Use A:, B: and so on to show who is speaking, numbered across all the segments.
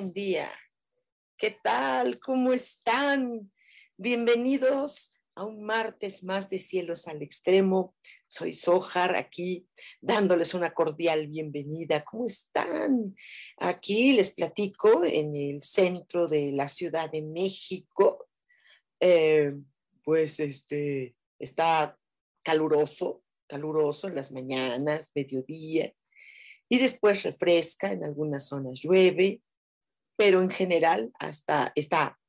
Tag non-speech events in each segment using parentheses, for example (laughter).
A: Buen día. ¿Qué tal? ¿Cómo están? Bienvenidos a un martes más de Cielos al Extremo. Soy Sojar aquí dándoles una cordial bienvenida. ¿Cómo están? Aquí les platico en el centro de la Ciudad de México. Eh, pues este está caluroso, caluroso en las mañanas, mediodía y después refresca, en algunas zonas llueve, pero en general hasta está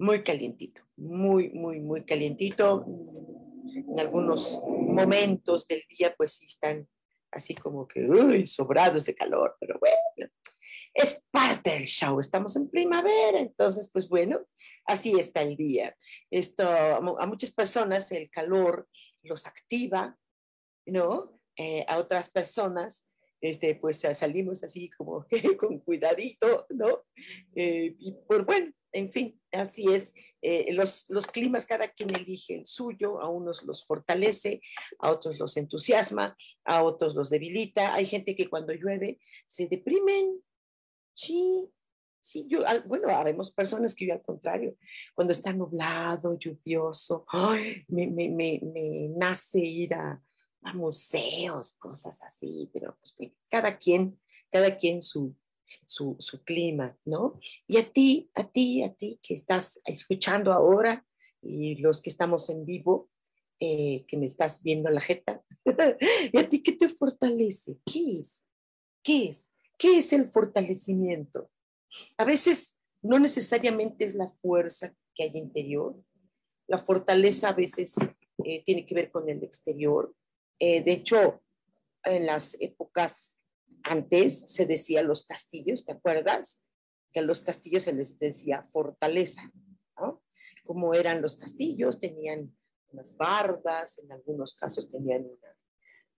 A: muy calientito, muy, muy, muy calientito. En algunos momentos del día pues sí están así como que uy, sobrados de calor, pero bueno, es parte del show, estamos en primavera, entonces pues bueno, así está el día. Esto a muchas personas el calor los activa, ¿no? Eh, a otras personas este, pues salimos así como (laughs) con cuidadito, ¿no? Eh, y por bueno, en fin, así es. Eh, los, los climas, cada quien elige el suyo, a unos los fortalece, a otros los entusiasma, a otros los debilita. Hay gente que cuando llueve se deprimen. Sí, sí, yo, bueno, habemos personas que yo al contrario, cuando está nublado, lluvioso, me, me, me, me nace ir a, museos, cosas así, pero pues, cada quien, cada quien su, su, su, clima, ¿no? Y a ti, a ti, a ti que estás escuchando ahora y los que estamos en vivo, eh, que me estás viendo la jeta, (laughs) y a ti qué te fortalece, ¿qué es? ¿Qué es? ¿Qué es el fortalecimiento? A veces no necesariamente es la fuerza que hay interior, la fortaleza a veces eh, tiene que ver con el exterior, eh, de hecho, en las épocas antes se decía los castillos, ¿te acuerdas? Que a los castillos se les decía fortaleza. Como eran los castillos, tenían unas bardas, en algunos casos tenían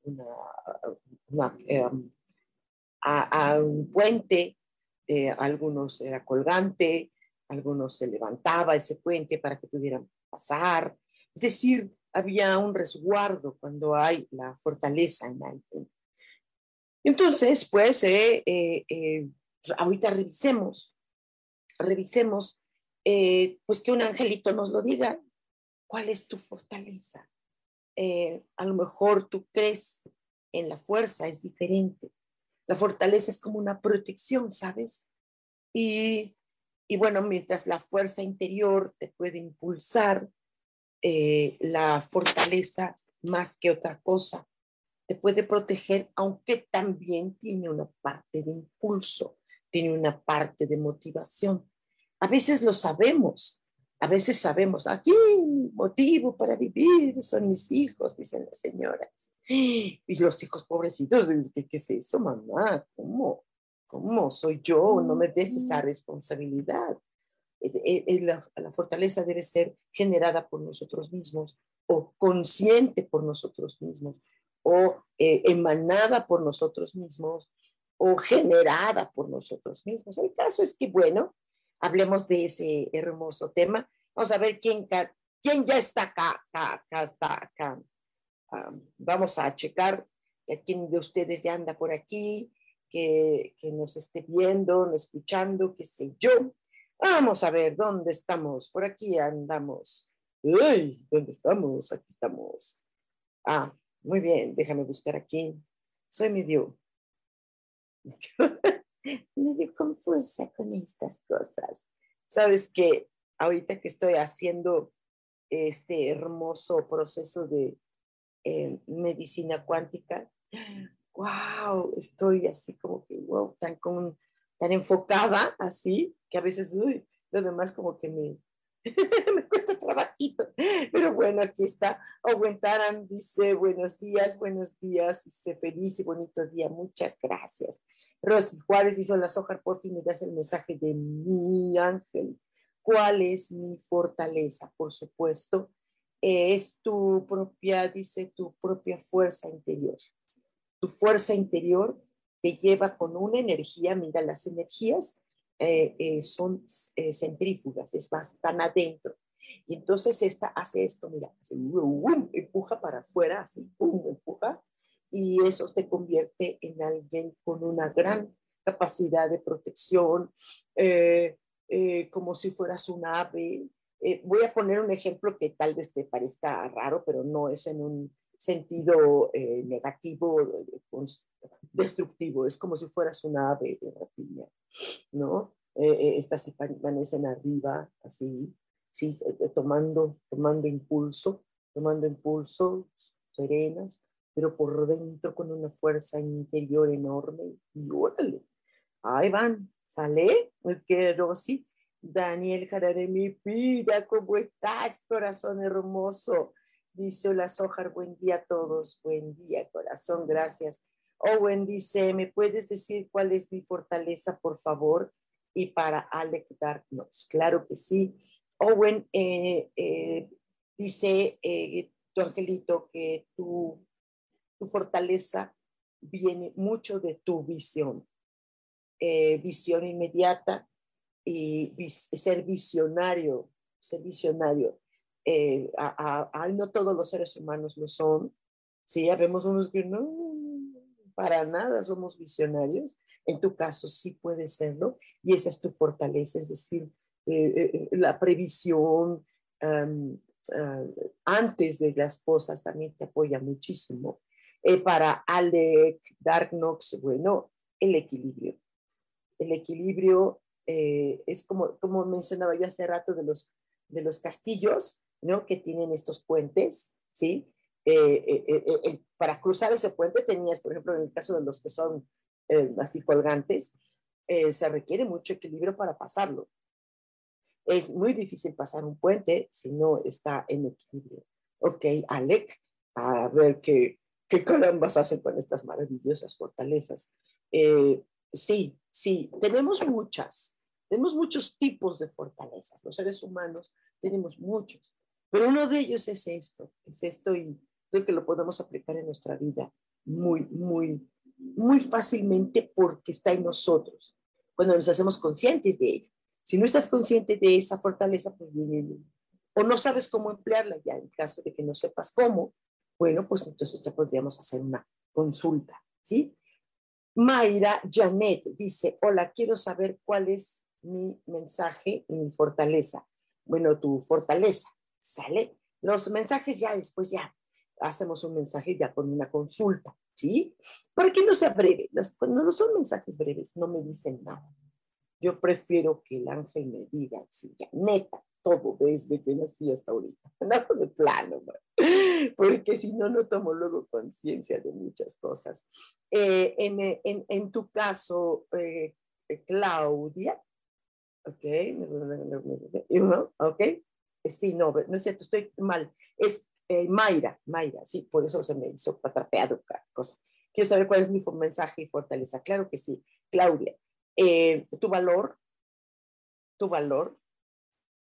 A: una, em, a, un puente, eh, algunos era colgante, algunos se levantaba ese puente para que pudieran pasar. Es decir, había un resguardo cuando hay la fortaleza en alguien. Entonces, pues, eh, eh, eh, pues, ahorita revisemos, revisemos, pues que un angelito nos lo diga, ¿cuál es tu fortaleza? a lo mejor tú crees en la fuerza, es diferente. La fortaleza es como una protección, ¿sabes? Y, y bueno, mientras la fuerza interior te puede impulsar, eh, la fortaleza más que otra cosa. Te puede proteger, aunque también tiene una parte de impulso, tiene una parte de motivación. A veces lo sabemos, a veces sabemos, aquí motivo para vivir son mis hijos, dicen las señoras. Y los hijos pobrecitos, ¿qué, qué es eso, mamá? ¿Cómo? ¿Cómo soy yo? No me des esa responsabilidad. La, fortaleza debe ser generada por nosotros mismos o consciente por nosotros mismos o eh, emanada por nosotros mismos o generada por nosotros mismos. El caso es que, bueno, hablemos de ese hermoso tema. Vamos a ver quién, quién ya está acá, acá, está acá. vamos a checar a quién de ustedes ya anda por aquí, que, que nos esté viendo, escuchando, qué sé yo. Vamos a ver, ¿dónde estamos? Por aquí andamos. Uy, ¿dónde estamos? Aquí estamos. Ah, muy bien, déjame buscar aquí. Soy (laughs) medio... medio confusa con estas cosas. Sabes que ahorita que estoy haciendo este hermoso proceso de eh, medicina cuántica, (gasps) wow, estoy así como que, wow, tan, con, tan enfocada así, que a veces, uy, lo demás como que me, (laughs) me cuesta trabajito. Pero bueno, aquí está. Owen dice, buenos días, buenos días, dice, feliz y bonito día, muchas gracias. Rosy Juárez dice, hola Sojar, por fin me das el mensaje de mi ángel. ¿Cuál es mi fortaleza? Por supuesto, es tu propia, dice, tu propia fuerza interior. Tu fuerza interior te lleva con una energía, mira, las energías eh, eh, son eh, centrífugas, es más, están adentro. Y entonces esta hace esto, mira, empuja para afuera, así, empuja, y eso te convierte en alguien con una gran capacidad de protección, como si fueras un ave. voy a poner un ejemplo que tal vez te parezca raro, pero no es en un sentido negativo, destructivo, es como si fueras una ave de rapiña, ¿no? Eh, eh, estas se permanecen arriba, así, sí, eh, tomando, tomando impulso, tomando impulso, serenas, pero por dentro con una fuerza interior enorme, y órale, ahí van, sale, quiero sí. Daniel Jarare, mi vida, ¿cómo estás, corazón hermoso? Dice Hola Sojar, buen día a todos, buen día, corazón, gracias. Owen dice, ¿me puedes decir cuál es mi fortaleza, por favor? Y para Alec claro que sí. Owen eh, eh, dice, eh, tu angelito, que tu, tu fortaleza viene mucho de tu visión, visión inmediata y ser visionario, ser visionario. No todos los seres humanos lo son, sí, ya unos que no, para nada somos visionarios. En tu caso sí puede serlo y esa es tu fortaleza, es decir, eh, eh, eh, la previsión ah, antes de las cosas también te apoya muchísimo. para Alec, Darknox, bueno, el equilibrio. El equilibrio es como, como mencionaba yo hace rato de los, de los castillos, ¿no? Que tienen estos puentes, ¿sí? Eh, eh, eh, para cruzar ese puente tenías, por ejemplo, en el caso de los que son así colgantes, se requiere mucho equilibrio para pasarlo. Es muy difícil pasar un puente si no está en equilibrio. Ok, Alec, a ver qué, qué carambas hacen con estas maravillosas fortalezas. sí, sí, tenemos muchas, tenemos muchos tipos de fortalezas. Los seres humanos tenemos muchos, pero uno de ellos es esto, es esto y creo que lo podemos aplicar en nuestra vida muy, muy, muy fácilmente porque está en nosotros, cuando nos hacemos conscientes de ello. Si no estás consciente de esa fortaleza, pues o no sabes cómo emplearla ya en caso de que no sepas cómo, bueno, pues entonces ya podríamos hacer una consulta, ¿sí? Mayra Janet dice, hola, quiero saber cuál es mi mensaje y mi fortaleza. Bueno, tu fortaleza, ¿sale? Los mensajes ya después ya hacemos un mensaje ya con una consulta, ¿sí? Para que no sea breve. no son mensajes breves, no me dicen nada. Yo prefiero que el ángel me diga, sí, ya, neta, todo desde que nací hasta ahorita. Nada de plano, porque si no, no tomo luego conciencia de muchas cosas. Eh, en, en, en, tu caso, eh, Claudia, ok, ok, sí, no, no es cierto, estoy mal. Es eh, Mayra, Mayra, sí, por eso se me hizo patrapeado cosa. Quiero saber cuál es mi mensaje y fortaleza. Claro que sí. Claudia, eh, tu valor, tu valor,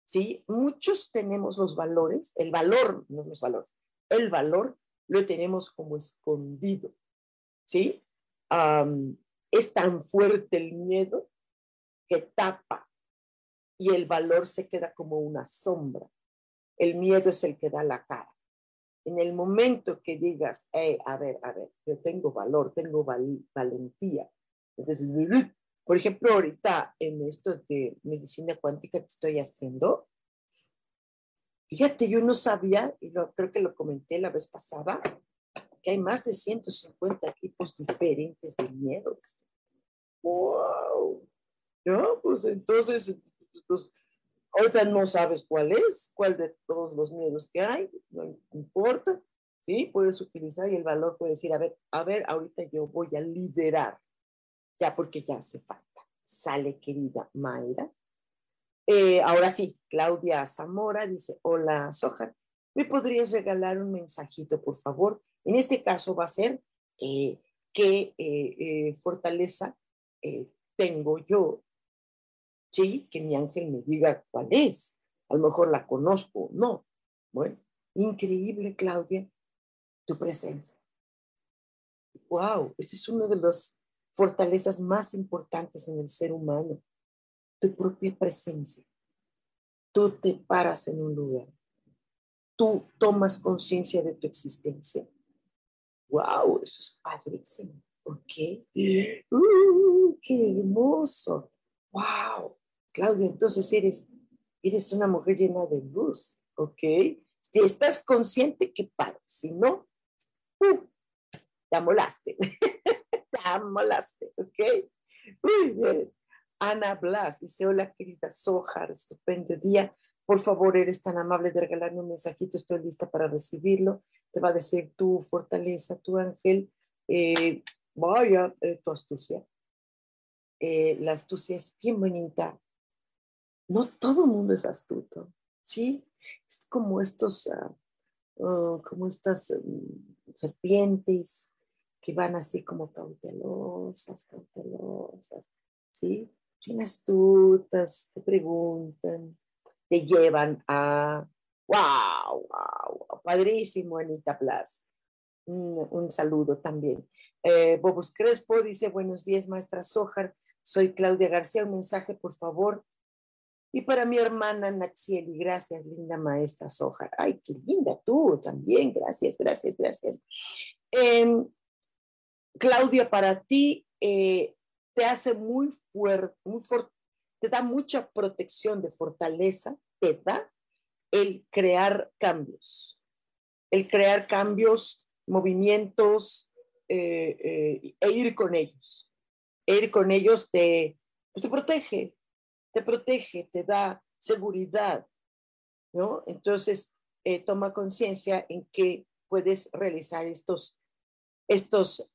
A: ¿sí? Muchos tenemos los valores, el valor, no los valores, el valor lo tenemos como escondido, ¿sí? es tan fuerte el miedo que tapa y el valor se queda como una sombra. El miedo es el que da la cara en el momento que digas, a ver, a ver, yo tengo valor, tengo valentía. Entonces, por ejemplo, ahorita en esto de medicina cuántica que estoy haciendo, fíjate, yo no sabía, y creo que lo comenté la vez pasada, que hay más de 150 tipos diferentes de miedos. wow, ¿no? Pues entonces, pues, ahorita no sabes cuál es, cuál de todos los miedos que hay, no importa, ¿sí? Puedes utilizar y el valor puede decir, a ver, a ver, ahorita yo voy a liderar, ya porque ya hace falta. Sale, querida Mayra. Eh, ahora sí, Claudia Zamora dice, hola, Soja, ¿me podrías regalar un mensajito, por favor? En este caso va a ser eh, qué eh, fortaleza tengo yo, ¿sí? Que mi ángel me diga cuál es. A lo mejor la conozco, no. Bueno, increíble, Claudia, tu presencia. Wow, esta es una de las fortalezas más importantes en el ser humano, tu propia presencia. Tú te paras en un lugar, tú tomas conciencia de tu existencia. Wow, eso es padrísimo. ¿Ok? Uh, ¡Qué hermoso! ¡Wow! Claudia, entonces eres, eres una mujer llena de luz. ¿Ok? Si estás consciente, que pares. Si no, uh, te amolaste. (laughs) te amolaste. ¿Ok? Muy bien. Ana Blas dice: Hola, querida Sojar, estupendo día. Por favor, eres tan amable de regalarme un mensajito. Estoy lista para recibirlo. Te va a decir tu fortaleza, tu ángel. Eh, vaya, eh, tu astucia. Eh, la astucia es bien bonita. No todo el mundo es astuto, ¿sí? Es como estos, ah, oh, como estas mm, serpientes que van así como cautelosas, cautelosas, ¿sí? Bien astutas, te preguntan, te llevan a, wow, wow, padrísimo, Anita Blas. un saludo también. Eh, Bobus Crespo dice, buenos días, maestra Sojar. Soy Claudia García. Un mensaje, por favor. Y para mi hermana Natsieli, gracias, linda maestra Sojar. Ay, qué linda tú también. Gracias, gracias, gracias. Em, Claudia, para ti eh, te hace muy fuerte, muy fuerte, te da mucha protección de fortaleza, te da el crear cambios, el crear cambios, movimientos, eh, eh, e ir con ellos. E ir con ellos te, pues, te protege, te protege, te da seguridad, ¿no? Entonces, eh, toma conciencia en que puedes realizar estos, estos,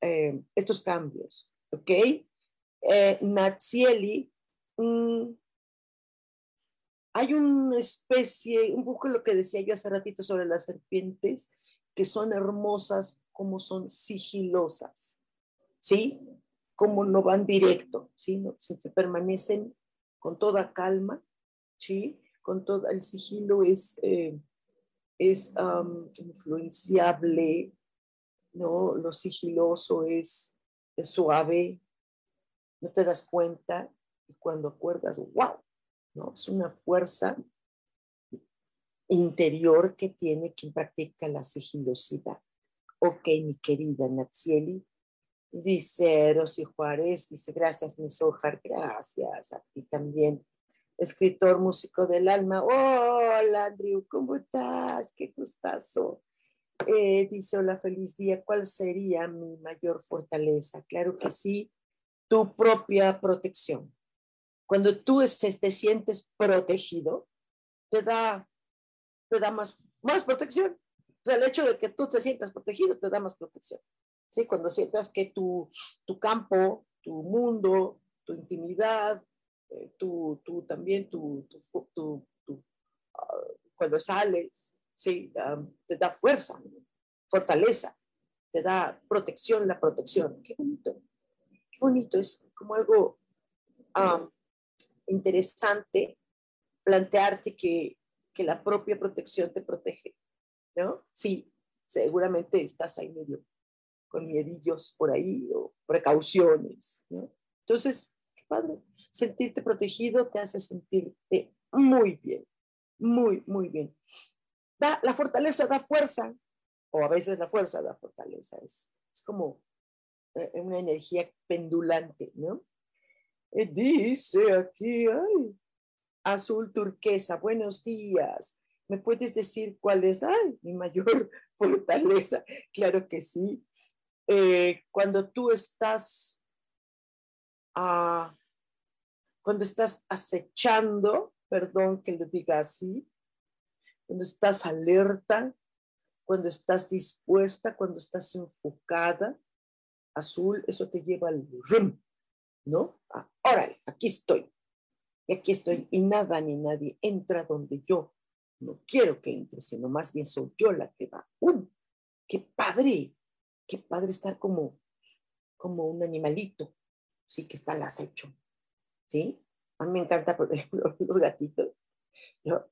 A: estos cambios, ¿ok? Natsieli, mm, hay una especie, un poco lo que decía yo hace ratito sobre las serpientes, que son hermosas como son sigilosas, ¿sí? Como no van directo, ¿sí? No, se, permanecen con toda calma, ¿sí? Con todo el sigilo es, eh, es influenciable, ¿no? Lo sigiloso es, es suave, no te das cuenta y cuando acuerdas, wow, ¿no? Es una fuerza interior que tiene quien practica la sigilosidad. Ok, mi querida Natsieli. Dice Rosy Juárez, dice, gracias, mi Sojar, gracias a ti también. Escritor, músico del alma. Hola, Andrew, ¿cómo estás? Qué gustazo. Eh, dice, hola, feliz día. ¿Cuál sería mi mayor fortaleza? Claro que sí, tu propia protección. Cuando tú te sientes protegido, te da, te da más, más protección. O sea, el hecho de que tú te sientas protegido te da más protección. ¿Sí? Cuando sientas que tu, tu campo, tu mundo, tu intimidad, eh, tu, tu, también tu, ah, cuando sales, ¿sí? te da fuerza, fortaleza, te da protección, la protección. Qué bonito, qué bonito, es como algo interesante plantearte que, que la propia protección te protege. ¿no? Sí, seguramente estás ahí medio con miedillos por ahí o precauciones, ¿no? Entonces, qué padre. Sentirte protegido te hace sentirte muy bien, muy, muy bien. Da, la fortaleza da fuerza, o a veces la fuerza da fortaleza, es, es como eh, una energía pendulante, ¿no? Eh, dice aquí, ay, azul turquesa, buenos días. ¿Me puedes decir cuál es mi mayor (laughs) fortaleza? Claro que sí. Eh, cuando tú estás a cuando estás acechando, perdón que lo diga así, cuando estás alerta, cuando estás dispuesta, cuando estás enfocada, azul, eso te lleva al rum, ¿no? Ah, órale, aquí estoy. Y aquí estoy y nada ni nadie entra donde yo no quiero que entre, sino más bien soy yo la que va. ¡Um! ¡Qué padre! Qué padre estar como, como un animalito, sí, que está al acecho, ¿sí? A mí me encanta, por ejemplo, (laughs) los gatitos. Yo,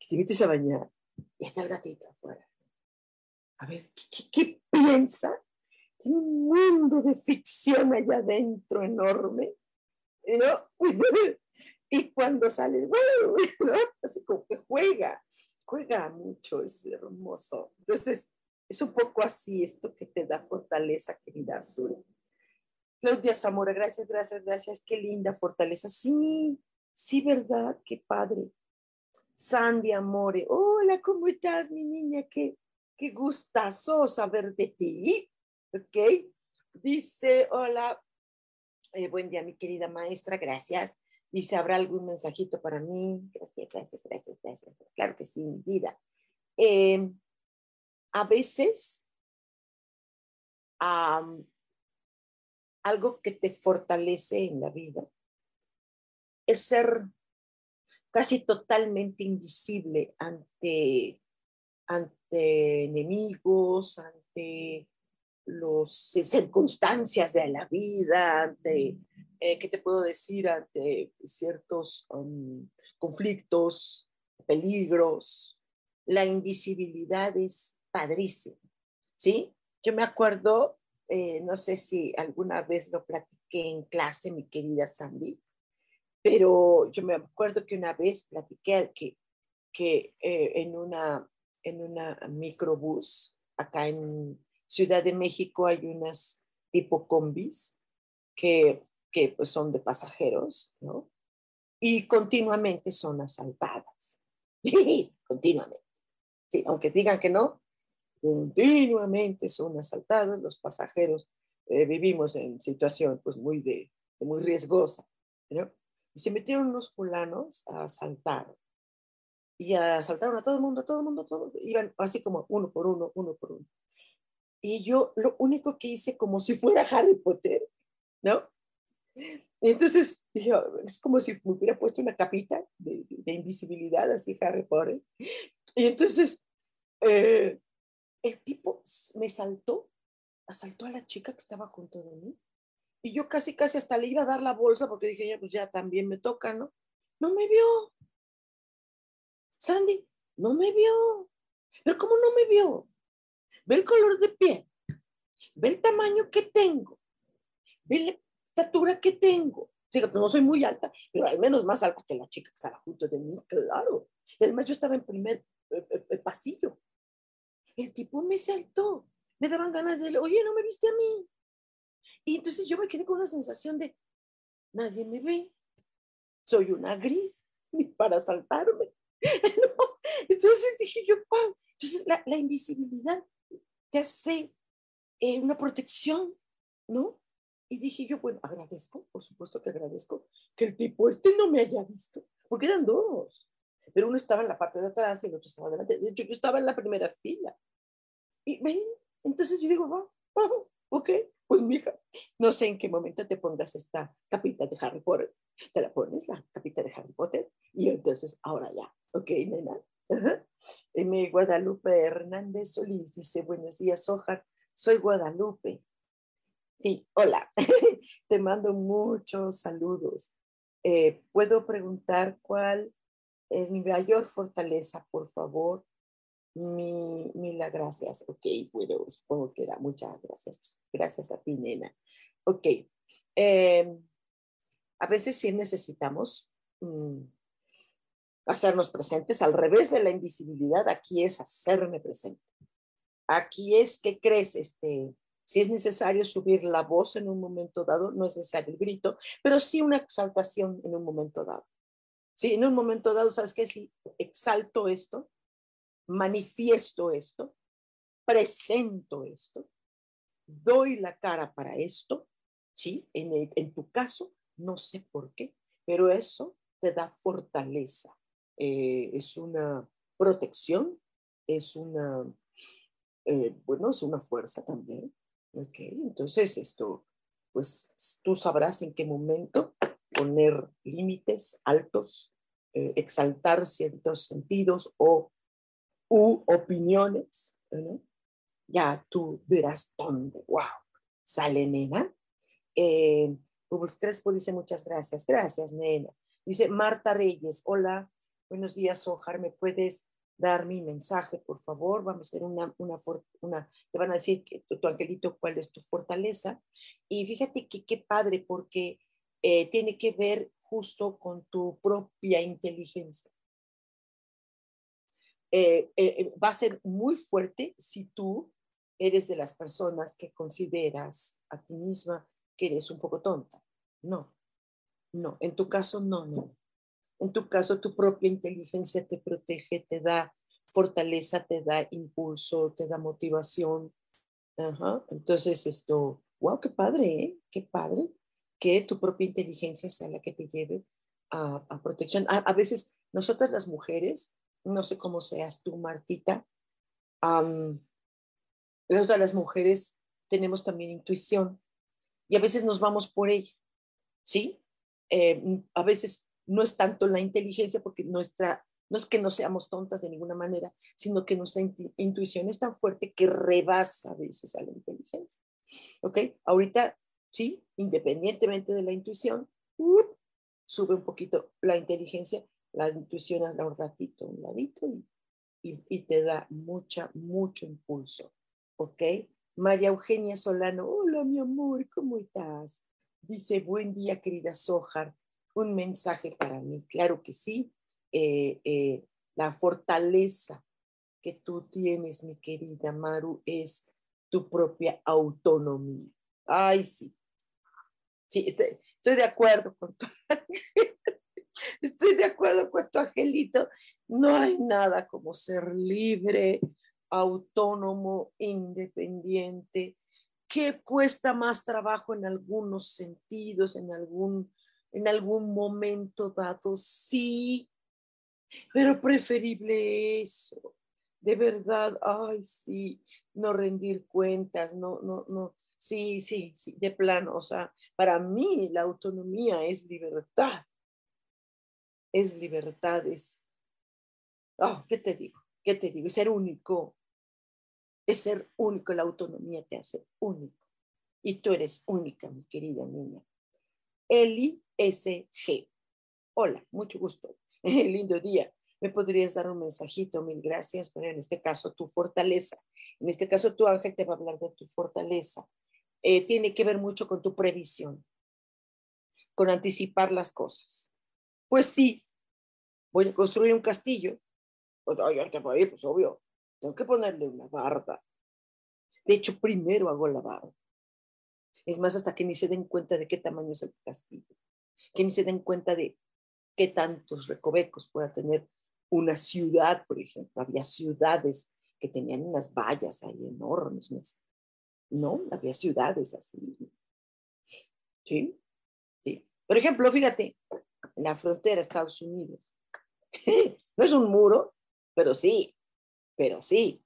A: que te metes a bañar y está el gatito afuera. A ver, ¿qué, piensa? Tiene un mundo de ficción allá adentro enorme. ¿no? (laughs) y cuando sales, (laughs) así como que juega, juega mucho, es hermoso. Entonces, es un poco así esto que te da fortaleza, querida Azul. Claudia Zamora, gracias, gracias, gracias. Qué linda fortaleza. Sí, sí, ¿verdad? Qué padre. Sandy Amore, hola, ¿cómo estás, mi niña? Qué, qué gustazo saber de ti. ¿Ok? Dice, hola, eh, buen día, mi querida maestra, gracias. Dice, ¿habrá algún mensajito para mí? Gracias, gracias, gracias, gracias. Claro que sí, mi vida. Eh, a veces, algo que te fortalece en la vida es ser casi totalmente invisible ante, ante enemigos, ante las eh, circunstancias de la vida, ante, eh, ¿qué te puedo decir? Ante ciertos um, conflictos, peligros. La invisibilidad es padrísima, ¿sí? Yo me acuerdo, eh, no sé si alguna vez lo platiqué en clase, mi querida Sandy, pero yo me acuerdo que una vez platiqué que, que en, una, en una microbús acá en Ciudad de México hay unas tipo combis que, que pues son de pasajeros, ¿no? Y continuamente son asaltadas. (laughs) continuamente. Sí, aunque digan que no, continuamente son asaltados los pasajeros. Eh, vivimos en situación pues muy, de, muy riesgosa, ¿no? Y se metieron unos fulanos a asaltar. Y asaltaron a todo el mundo, a todo el mundo, a todo Iban así como uno por uno, uno por uno. Y yo lo único que hice como si fuera Harry Potter, ¿no? entonces oh, es como si me hubiera puesto una capita de, invisibilidad, así Harry Potter. Y entonces eh, el tipo me saltó, asaltó a la chica que estaba junto de mí. Y yo casi, casi hasta le iba a dar la bolsa porque dije, ya, pues ya también me toca, ¿no? No me vio. Sandy, no me vio. Pero ¿cómo no me vio? ve el color de piel, ve el tamaño que tengo, ve la estatura que tengo. Pues no soy muy alta, pero al menos más alta que la chica que estaba junto de mí, claro. Además yo estaba en primer eh, eh, eh, pasillo. El tipo me saltó, me daban ganas de, oye, no me viste a mí. Y entonces yo me quedé con una sensación de, nadie me ve, soy una gris, (laughs) ni para saltarme. (laughs) Entonces dije yo, ¡pam! Entonces la, la invisibilidad te hace eh, una protección, ¿no? Y dije yo, bueno, agradezco, por supuesto que agradezco que el tipo este no me haya visto, porque eran dos, pero uno estaba en la parte de atrás y el otro estaba delante. De hecho, yo estaba en la primera fila. Y ven, entonces yo digo, va, ok, pues mija, no sé en qué momento te pongas esta capita de Harry Potter. Te la pones, la capita de Harry Potter, y entonces ahora ya, ok, nena, M. Guadalupe Hernández Solís dice, buenos días, Ojar, soy Guadalupe. Sí, hola, (laughs) te mando muchos saludos. Eh, ¿Puedo preguntar cuál es mi mayor fortaleza, por favor? Mi, mil gracias. Ok, bueno, supongo que era muchas gracias. Gracias a ti, nena. Ok. Em, a veces sí necesitamos mm, hacernos presentes. Al revés de la invisibilidad, aquí es hacerme presente. Aquí es que crees, este, si es necesario subir la voz en un momento dado, no es necesario el grito, pero sí una exaltación en un momento dado. Sí, en un momento dado, ¿sabes qué? Si exalto esto, manifiesto esto, presento esto, doy la cara para esto, ¿sí? En, tu caso, no sé por qué, pero eso te da fortaleza. Eh, es una protección, es una, eh, bueno, es una fuerza también. Ok, entonces esto, pues tú sabrás en qué momento poner límites altos, eh, exaltar ciertos sentidos o u opiniones. Ya tú verás dónde, wow, sale nena. Eh, Crespo dice muchas gracias, gracias nena. Dice Marta Reyes, hola, buenos días, Ojar, ¿me puedes dar mi mensaje, por favor? Vamos a hacer una, una, una te van a decir que tu, angelito cuál es tu fortaleza. Y fíjate que qué padre, porque eh, tiene que ver justo con tu propia inteligencia. Eh, eh, va a ser muy fuerte si tú eres de las personas que consideras a ti misma que eres un poco tonta. No, no, en tu caso no, no. En tu caso tu propia inteligencia te protege, te da fortaleza, te da impulso, te da motivación. Entonces esto, wow, qué padre, ¿eh? qué padre que tu propia inteligencia sea la que te lleve a, protección. A, veces nosotras las mujeres, no sé cómo seas tú, Martita, um, nosotras las mujeres tenemos también intuición y a veces nos vamos por ella, ¿sí? Eh, a veces no es tanto la inteligencia porque nuestra no es que no seamos tontas de ninguna manera, sino que nuestra intuición es tan fuerte que rebasa a veces a la inteligencia. ¿Ok? Ahorita, sí, independientemente de la intuición, sube un poquito la inteligencia, la intuición anda un ratito, un ladito y, y, te da mucha, mucho impulso. ¿Ok? María Eugenia Solano, hola mi amor, ¿cómo estás? Dice, buen día querida Sojar, un mensaje para mí. Claro que sí, eh, eh, la fortaleza que tú tienes, mi querida Maru, es tu propia autonomía. Ay, sí. Sí, estoy, estoy de acuerdo con tu (laughs) Estoy de acuerdo con tu angelito. No hay nada como ser libre, autónomo, independiente, que cuesta más trabajo en algunos sentidos, en algún, en algún momento dado, sí, pero preferible eso, de verdad, ay, sí, no rendir cuentas, no, no, no, sí, sí, sí, de plano, o sea, para mí la autonomía es libertad, es libertad, es, oh, ¿qué te digo? ¿Qué te digo? Es ser único, es ser único, la autonomía te hace único, y tú eres única, mi querida niña. Eli S.G. Hola, mucho gusto. (laughs) lindo día. Me podrías dar un mensajito, mil gracias, pero en este caso tu fortaleza. En este caso tu ángel te va a hablar de tu fortaleza. Eh, tiene que ver mucho con tu previsión, con anticipar las cosas. Pues sí, voy a construir un castillo. Pues, pues obvio, tengo que ponerle una barda. De hecho, primero hago la barda. Es más, hasta que ni se den cuenta de qué tamaño es el castillo, que ni se den cuenta de qué tantos recovecos pueda tener una ciudad, por ejemplo. Había ciudades que tenían unas vallas ahí enormes, ¿no? Había ciudades así. ¿Sí? sí. Por ejemplo, fíjate, en la frontera de Estados Unidos. (laughs) no es un muro, pero sí, pero sí.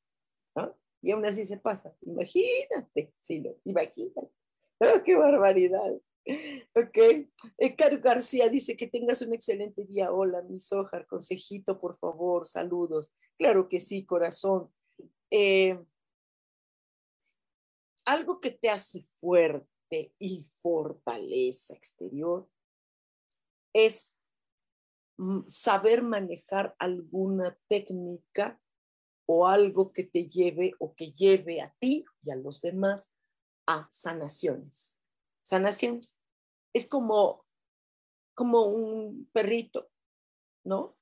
A: ¿no? Y aún así se pasa. Imagínate, sí, imagínate. ¡Oh, ¡Qué barbaridad! Ok. Caro García dice que tengas un excelente día. Hola, mi Sojar, consejito, por favor, saludos. Claro que sí, corazón. Eh, algo que te hace fuerte y fortaleza exterior es mm, saber manejar alguna técnica o algo que te lleve o que lleve a ti y a los demás a sanaciones. Sanación es como, como un perrito, ¿no?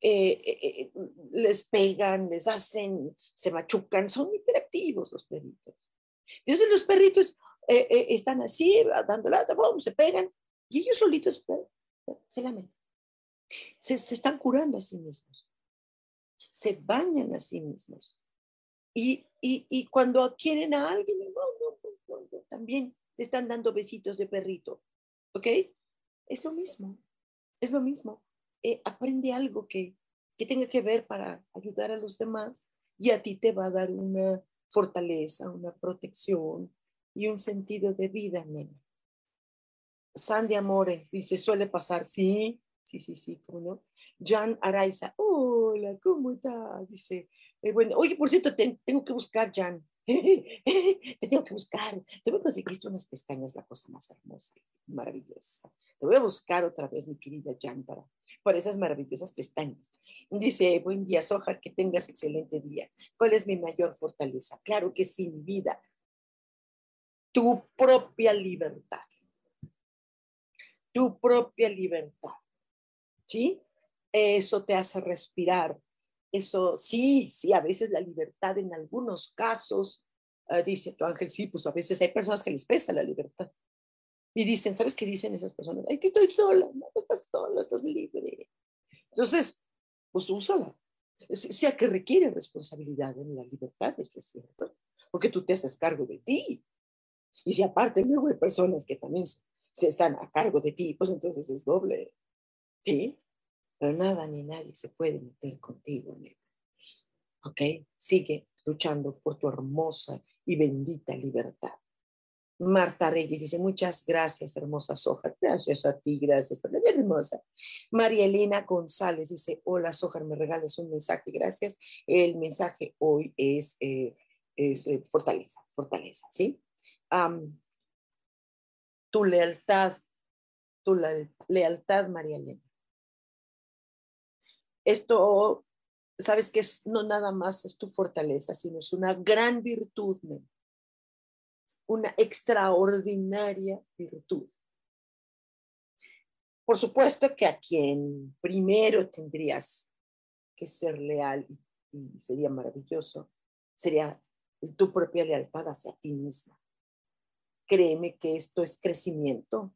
A: Eh, eh, eh, les pegan, les hacen, se machucan, son hiperactivos los perritos. Entonces los perritos están así, dando lata, se pegan, y ellos solitos se lamentan. Se, se, están curando a sí mismos. Se bañan a sí mismos. Y, y, y cuando quieren a alguien, también te están dando besitos de perrito. ¿Ok? Es lo mismo, es lo mismo. Eh, aprende algo que, que tenga que ver para ayudar a los demás y a ti te va a dar una fortaleza, una protección y un sentido de vida, nena. Sandy Amore dice, suele pasar, sí, sí, sí, sí, ¿cómo no? Jan Araiza, hola, ¿cómo estás? Dice, eh, bueno, oye, por cierto, tengo que buscar, Jan, (laughs) te tengo que buscar, te voy a conseguir unas pestañas, la cosa más hermosa, maravillosa. Te voy a buscar otra vez, mi querida Jan, para, para esas maravillosas pestañas. Dice, buen día, Soja, que tengas excelente día. ¿Cuál es mi mayor fortaleza? Claro que sí, mi vida. Tu propia libertad. Tu propia libertad. ¿Sí? Eso te hace respirar. Eso, sí, sí, a veces la libertad en algunos casos, ah, dice tu ángel, sí, pues a veces hay personas que les pesa la libertad. Y dicen, ¿sabes qué dicen esas personas? Ay, que estoy sola, no, estás solo, estás libre. Entonces, pues úsala. Sea que requiere responsabilidad en la libertad, eso es cierto, porque tú te haces cargo de ti. Y si aparte luego hay personas que también se están a cargo de ti, pues entonces es doble. ¿Sí? Pero nada ni nadie se puede meter contigo, ¿Ok? Sigue luchando por tu hermosa y bendita libertad. Marta Reyes dice, muchas gracias, hermosa Soja. Gracias a ti, gracias por la hermosa. María Elena González dice, hola Soja, me regales un mensaje, gracias. El mensaje hoy es, eh, eh, fortaleza, fortaleza, ¿sí? tu lealtad, tu lealtad, María Elena. Esto, sabes que es, no nada más es tu fortaleza, sino es una gran virtud, una extraordinaria virtud. Por supuesto que a quien primero tendrías que ser leal y, sería maravilloso, sería tu propia lealtad hacia ti misma. Créeme que esto es crecimiento,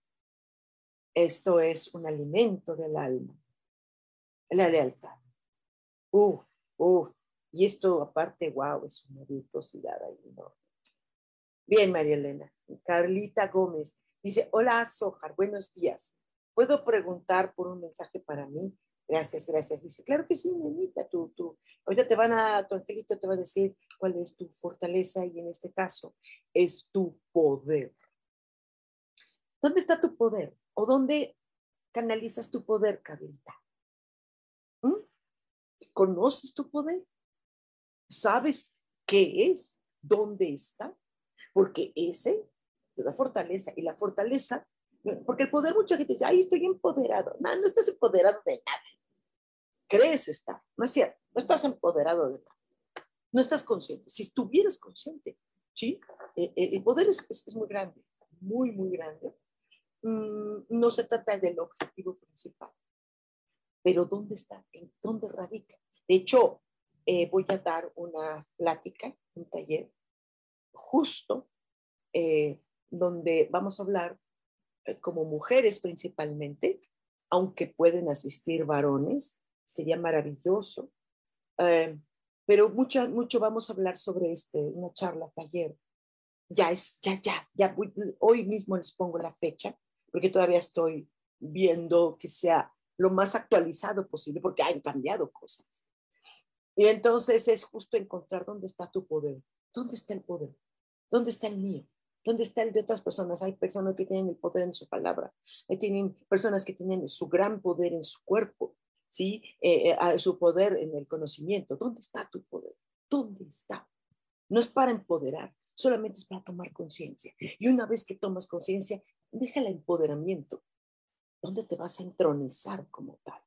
A: esto es un alimento del alma, la lealtad. Uf, uf. Y esto aparte, wow, es una virtuosidad ahí enorme. Bien, María Elena. Carlita Gómez dice, hola, Sojar, buenos días. ¿Puedo preguntar por un mensaje para mí? Gracias, gracias. Dice, claro que sí, nenita, tú, tú. Ahorita te van a, tu angelito te va a decir cuál es tu fortaleza y en este caso es tu poder. ¿Dónde está tu poder? ¿O dónde canalizas tu poder, Carlita? ¿Conoces tu poder? ¿Sabes qué es? ¿Dónde está? porque ese te da fortaleza y la fortaleza, porque el poder mucha gente dice, ay, estoy empoderado. No, no estás empoderado de nada. Crees estar, no es cierto, no estás empoderado de nada. No estás consciente. Si estuvieras consciente, ¿sí? Eh, eh, el poder es, es, muy grande, muy, muy grande. Mm, no se trata del objetivo principal, pero ¿dónde está? ¿En dónde radica? De hecho, eh, voy a dar una plática, un taller justo eh, donde vamos a hablar eh, como mujeres principalmente, aunque pueden asistir varones, sería maravilloso. Pero mucho, mucho vamos a hablar sobre este, una charla taller. Ya es, ya, ya, ya, hoy mismo les pongo la fecha, porque todavía estoy viendo que sea lo más actualizado posible, porque han cambiado cosas. Y entonces es justo encontrar dónde está tu poder, dónde está el poder, ¿Dónde está el mío? ¿Dónde está el de otras personas? Hay personas que tienen el poder en su palabra. Hay tienen personas que tienen su gran poder en su cuerpo, ¿sí? Eh, eh, su poder en el conocimiento. ¿Dónde está tu poder? ¿Dónde está? No es para empoderar, solamente es para tomar conciencia. Y una vez que tomas conciencia, deja el empoderamiento. ¿Dónde te vas a entronizar como tal?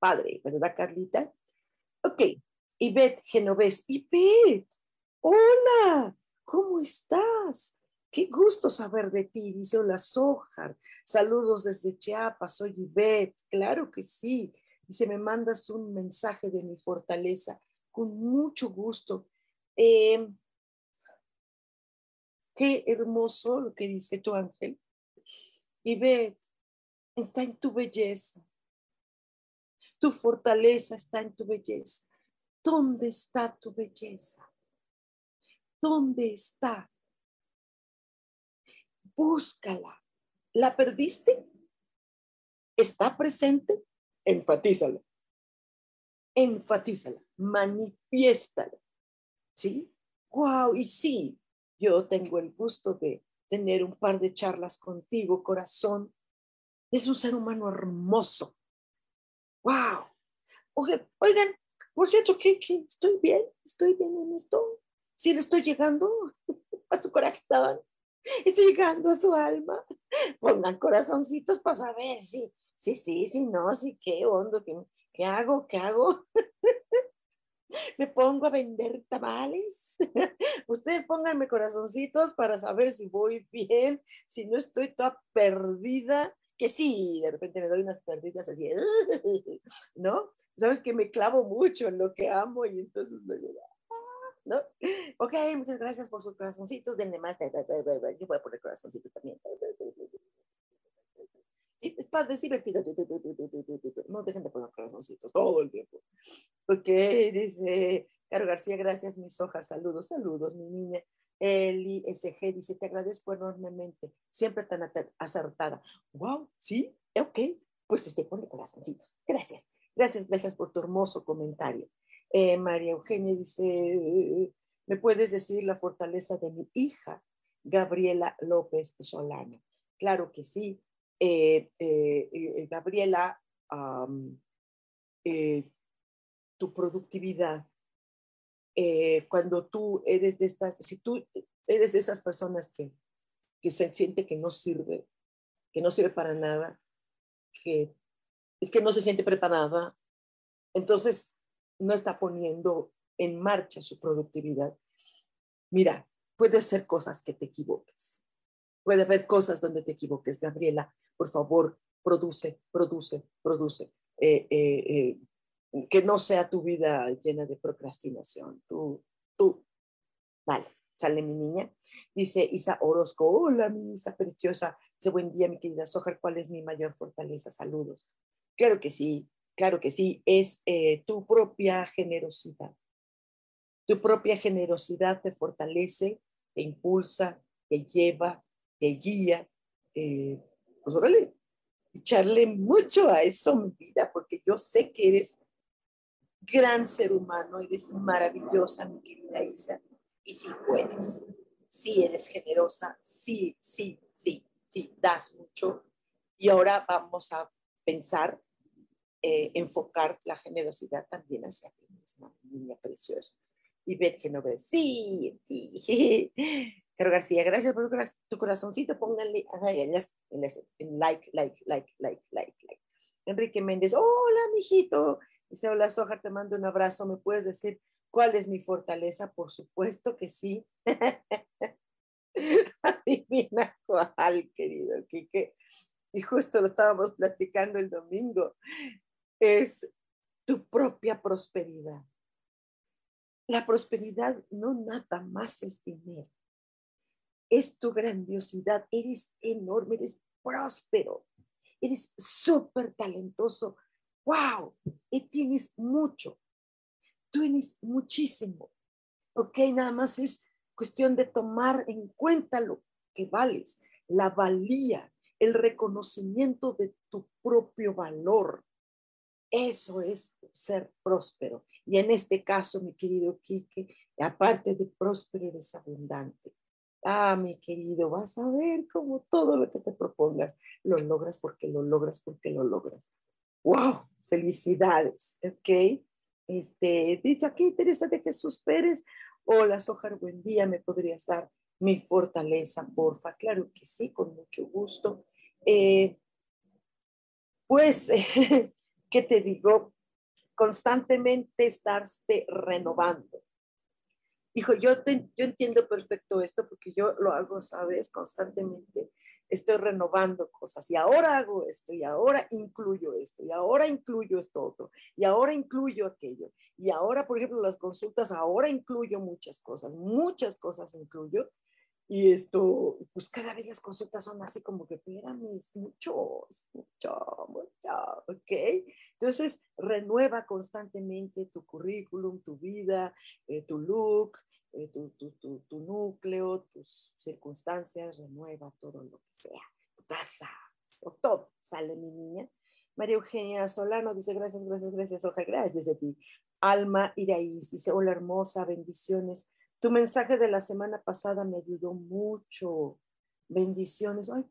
A: Padre, ¿verdad, Carlita? Ok, Ivette Genovés. Ivette, Hola, ¿cómo estás? Qué gusto saber de ti, dice Hola Sojar. Saludos desde Chiapas, soy Ivette. Claro que sí. Dice, me mandas un mensaje de mi fortaleza. Con mucho gusto. Em, qué hermoso lo que dice tu ángel. Ivette, está en tu belleza. Tu fortaleza está en tu belleza. ¿Dónde está tu belleza? ¿Dónde está? búscala. ¿La perdiste? ¿Está presente? Enfatízala. Enfatízala, manifiéstala. ¿Sí? ¡Wow! Y sí, yo tengo el gusto de tener un par de charlas contigo, corazón. Es un ser humano hermoso. ¡Wow! Oigan, por cierto, ¿qué, estoy bien, estoy bien en esto. Sí, le estoy llegando (laughs) a su corazón, estoy llegando a su alma. Pongan corazoncitos para saber si, sí, sí, sí, no, sí, qué hondo, qué, qué hago, qué hago. (laughs) me pongo a vender tamales. (laughs) Ustedes pónganme corazoncitos para saber si voy bien, si no estoy toda perdida, que sí, de repente me doy unas perdidas así, (laughs) ¿no? Sabes que me clavo mucho en lo que amo y entonces me ¿no? Ok, muchas gracias por sus corazoncitos, denle más. Yo voy a poner corazoncitos también. Es padre, es divertido. No dejen de poner corazoncitos todo el tiempo. Ok, dice Caro García, gracias, mis hojas. Saludos, saludos, mi niña. Eli SG dice, te agradezco enormemente, siempre tan acertada. Wow, sí, ok, pues este, pone corazoncitos. Gracias, gracias, gracias por tu hermoso comentario. Eh, María Eugenia dice, ¿me puedes decir la fortaleza de mi hija, Gabriela López Solano? Claro que sí. Eh, eh, Gabriela, tu productividad eh, cuando tú eres de estas, si tú eres de esas personas que, que se siente que no sirve, que no sirve para nada, que es que no se siente preparada, entonces no está poniendo en marcha su productividad. Mira, puede ser cosas que te equivoques. Puede haber cosas donde te equivoques. Gabriela, por favor, produce, produce, produce. Eh, eh, que no sea tu vida llena de procrastinación. Tú, tú, dale, sale mi niña. Dice Isa Orozco, hola mi Isa preciosa. Dice, buen día mi querida Sojar, ¿cuál es mi mayor fortaleza? Saludos. Claro que sí, claro que sí, es eh, tu propia generosidad. Tu propia generosidad te fortalece, te impulsa, te lleva, te guía. Eh, pues órale, echarle mucho a eso, mi vida, porque yo sé que eres gran ser humano, eres maravillosa, mi querida Isa, y si puedes, si eres generosa, sí, sí, sí, sí, das mucho. Y ahora vamos a pensar, eh, enfocar la generosidad también hacia ti misma, niña preciosa. Y Beth Genovés, sí, sí. (laughs) Caro García, gracias por tu corazoncito, pónganle en, en like, like, like, like, like, like. Enrique Méndez, hola, mijito, Dice, hola Soja, te mando un abrazo. ¿Me puedes decir cuál es mi fortaleza? Por supuesto que sí. (laughs) Adivina cuál, querido Quique. Y justo lo estábamos platicando el domingo. Es tu propia prosperidad. La prosperidad no nada más es dinero. Es tu grandiosidad. Eres enorme, eres próspero. Eres súper talentoso wow, y tienes mucho, tienes muchísimo. Ok, nada más es cuestión de tomar en cuenta lo que vales, la valía, el reconocimiento de tu propio valor. Eso es ser próspero. Y en este caso, mi querido Quique, aparte de próspero, eres abundante. Ah, mi querido, vas a ver cómo todo lo que te propongas lo logras porque lo logras porque lo logras. ¡Wow! Felicidades, ¿ok? Este, dice aquí Teresa de Jesús Pérez, hola Sojar, buen día, ¿me podrías dar mi fortaleza, porfa? Claro que sí, con mucho gusto. Eh, pues, (laughs) ¿qué te digo? Constantemente estarte renovando. Dijo, yo, te, yo entiendo perfecto esto porque yo lo hago, sabes, constantemente estoy renovando cosas y ahora hago esto y ahora incluyo esto y ahora incluyo esto otro y ahora incluyo aquello y ahora, por ejemplo, las consultas, ahora incluyo muchas cosas, muchas cosas incluyo y esto, pues cada vez las consultas son así como que, espérame, es mucho, mucho, mucho, ¿ok? Entonces, renueva constantemente tu currículum, tu vida, eh, tu look, eh, tu, tu, tu, tu, núcleo, tus circunstancias, renueva todo lo que sea, tu casa, todo, sale mi niña. María Eugenia Solano dice, gracias, gracias, gracias, ojalá, gracias a ti. Alma Iraíz dice, hola hermosa, bendiciones. Tu mensaje de la semana pasada me ayudó mucho. Bendiciones. Ay,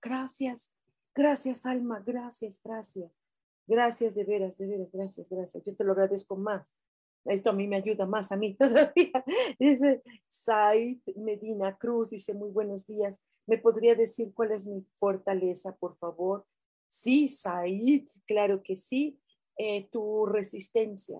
A: gracias, gracias, Alma, gracias, gracias. Gracias, de veras, de veras, gracias, gracias. Yo te lo agradezco más. Esto a mí me ayuda más a mí (laughs) todavía. Dice Said Medina Cruz, dice muy buenos días. ¿Me podría decir cuál es mi fortaleza, por favor? Sí, Said, claro que sí. Eh, tu resistencia.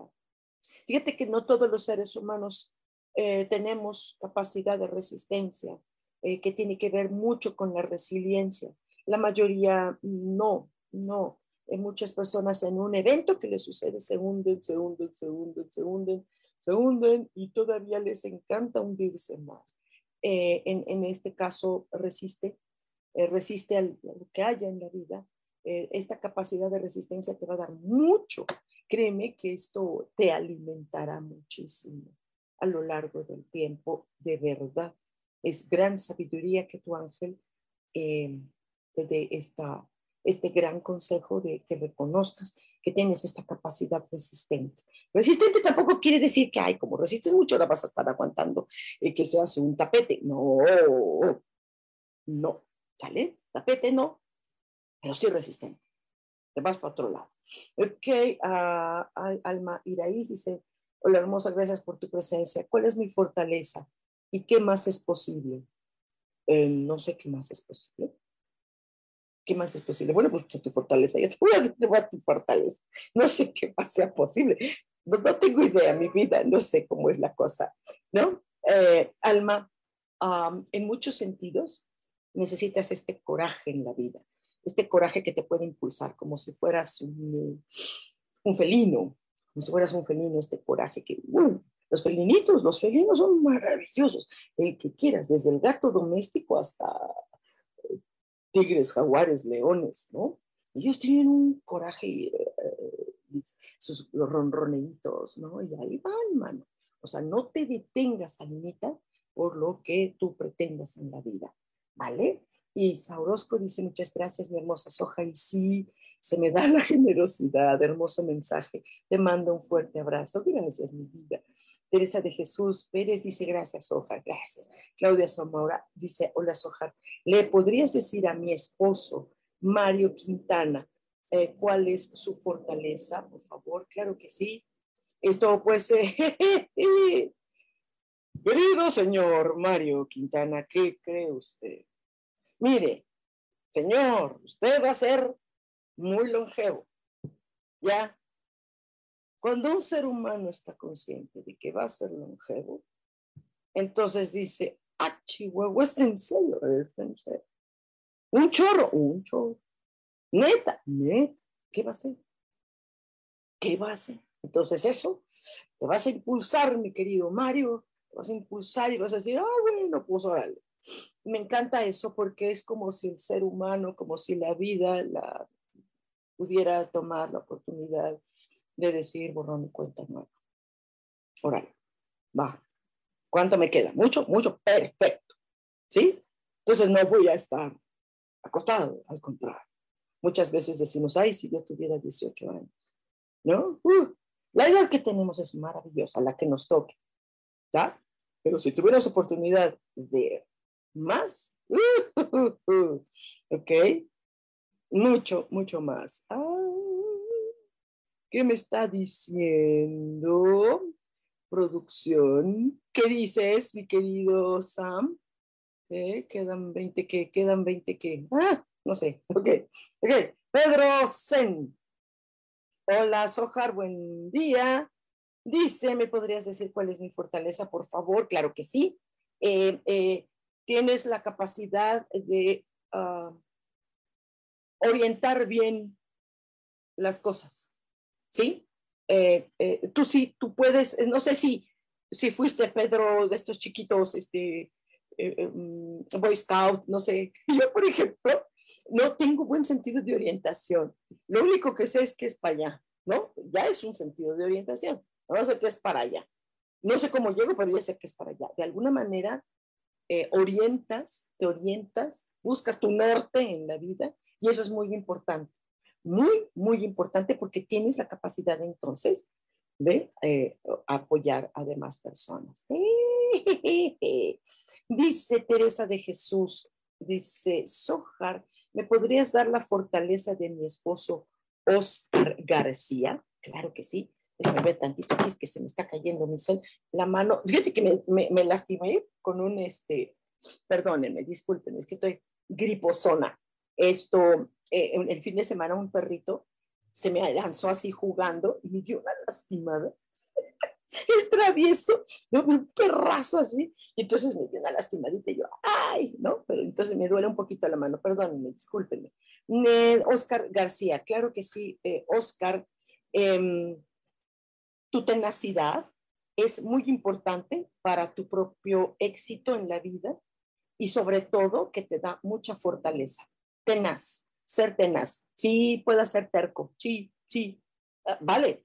A: Fíjate que no todos los seres humanos eh, tenemos capacidad de resistencia, eh, que tiene que ver mucho con la resiliencia. La mayoría no, no. Hay muchas personas en un evento que les sucede se hunden, se hunden, se hunden, se hunden, se hunden y todavía les encanta hundirse más. Eh, en, en, este caso resiste, resiste a lo que haya en la vida. esta capacidad de resistencia te va a dar mucho. Créeme que esto te alimentará muchísimo a lo largo del tiempo, de verdad. Es gran sabiduría que tu ángel eh, te dé esta, este gran consejo de que reconozcas que tienes esta capacidad resistente. Resistente tampoco quiere decir que, ay, como resistes mucho, ahora vas a estar aguantando y que se hace un tapete. No, no, ¿sale? Tapete no, pero sí resistente. Te vas para otro lado. Ok, uh, Alma Iraíz dice, Hola hermosa, gracias por tu presencia. ¿Cuál es mi fortaleza? ¿Y qué más es posible? No sé qué más es posible. ¿Qué más es posible? Bueno, pues tu, fortaleza. Yo te voy a decir tu fortaleza. No sé qué más sea posible. No, tengo idea, mi vida, no sé cómo es la cosa, ¿no? Eh, alma, en muchos sentidos necesitas este coraje en la vida, este coraje que te puede impulsar como si fueras un felino, como si fueras un felino, este coraje que, bueno, los felinitos, los felinos son maravillosos, el que quieras, desde el gato doméstico hasta eh, tigres, jaguares, leones, ¿no? Ellos tienen un coraje, eh, sus los ronroneitos, ¿no? Y ahí van, mano. O sea, no te detengas, Alinita, por lo que tú pretendas en la vida, ¿vale? Y Saurosco dice, muchas gracias, mi hermosa Soja, y sí, se me da la generosidad, hermoso mensaje. Te mando un fuerte abrazo. Gracias, mi vida. Teresa de Jesús Pérez dice, gracias, Sojar, gracias. Claudia Zamora dice, hola, Sojar. ¿Le podrías decir a mi esposo, Mario Quintana, eh, cuál es su fortaleza, por favor? Claro que sí. Esto pues, (laughs) querido señor Mario Quintana, ¿qué cree usted? Mire, señor, usted va a ser muy longevo. ¿Ya? Cuando un ser humano está consciente de que va a ser longevo, entonces dice, ah, Chihuahua, es en serio, es en serio. Un chorro, un chorro. Neta, neta, ¿qué va a hacer? ¿Qué va a hacer? Entonces eso te vas a impulsar, mi querido Mario, te vas a impulsar y vas a decir, ah, bueno, pues órale. Me encanta eso porque es como si el ser humano, como si la vida, la pudiera tomar la oportunidad de decir borrón y cuenta nueva. Órale, va. ¿Cuánto me queda? Mucho, mucho, perfecto. ¿Sí? Entonces no voy a estar acostado, al contrario. Muchas veces decimos, ay, si yo tuviera 18 años, ¿no? Uh, la edad que tenemos es maravillosa, la que nos toque, ¿ya? Pero si tuvieras oportunidad de más, (laughs) ¿ok? Mucho, mucho más. ¿Qué me está diciendo? Producción. ¿Qué dices, mi querido Sam? Quedan 20 qué, quedan 20 qué. Ah, no sé. Ok, ok. Pedro Sen. Hola, Sojar, buen día. Dice, ¿me podrías decir cuál es mi fortaleza, por favor? Claro que sí. Eh, eh, tienes la capacidad de ah, orientar bien las cosas, ¿sí? Eh, eh, tú sí, tú puedes, eh, no sé si, si fuiste Pedro de estos chiquitos, este, mm, Boy Scout, no sé. (laughs) Yo, por ejemplo, no tengo buen sentido de orientación. Lo único que sé es que es para allá, ¿no? Ya es un sentido de orientación. No sé qué es para allá. No sé cómo llego, pero ya sé que es para allá. De alguna manera, eh, orientas, te orientas, buscas tu norte en la vida y eso es muy importante. Muy, muy importante porque tienes la capacidad entonces de apoyar a demás personas. (laughs) Dice Teresa de Jesús, dice, Sojar, ¿me podrías dar la fortaleza de mi esposo Oscar García? Claro que sí. Déjame ver tantito es que se me está cayendo mi sol, la mano. (laughs) Fíjate que me, me, lastimé con un, este, perdónenme, disculpen, es que estoy griposona. Esto, eh, el fin de semana un perrito se me lanzó así jugando y me dio una lastimada (laughs) el travieso, un perrazo así, y entonces me dio una lastimadita y yo, ay, ¿no? Pero entonces me duele un poquito la mano, perdónenme, discúlpenme. Oscar García, claro que sí, eh, Oscar, em, tu tenacidad es muy importante para tu propio éxito en la vida y sobre todo que te da mucha fortaleza. Tenaz, ser tenaz. Sí, pueda ser terco, sí, sí, ah, vale,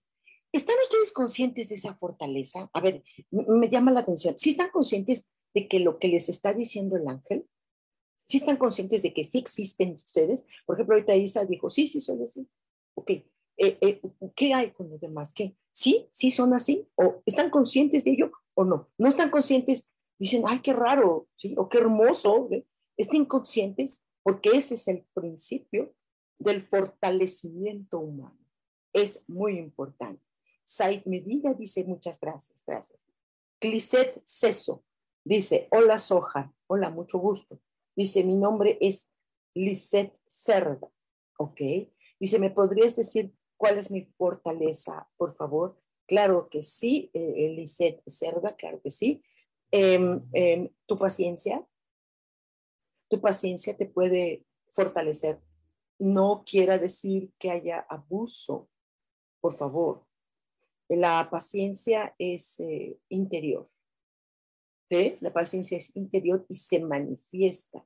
A: ¿Están ustedes conscientes de esa fortaleza? A ver, me llama la atención. ¿Sí están conscientes de que lo que les está diciendo el ángel? ¿Sí están conscientes de que sí existen ustedes? Por ejemplo, ahorita Isa dijo, sí, sí, soy así. Ok, eh, eh, ¿qué hay con los demás? ¿Qué? ¿Sí? ¿Sí son así? ¿O están conscientes de ello o no? ¿No están conscientes? Dicen, ay, qué raro. O qué hermoso. Estén conscientes porque ese es el principio del fortalecimiento humano. Es muy importante. Said Medina dice muchas gracias, gracias. Cliset Ceso dice, hola Soja, hola, mucho gusto. Dice, mi nombre es Lisette Cerda, ¿ok? Dice, ¿me podrías decir cuál es mi fortaleza, por favor? Claro que sí, eh, Lisette Cerda, claro que sí. Em, em, tu paciencia, tu paciencia te puede fortalecer. No quiera decir que haya abuso, por favor. La paciencia es eh, interior. ¿sí? La paciencia es interior y se manifiesta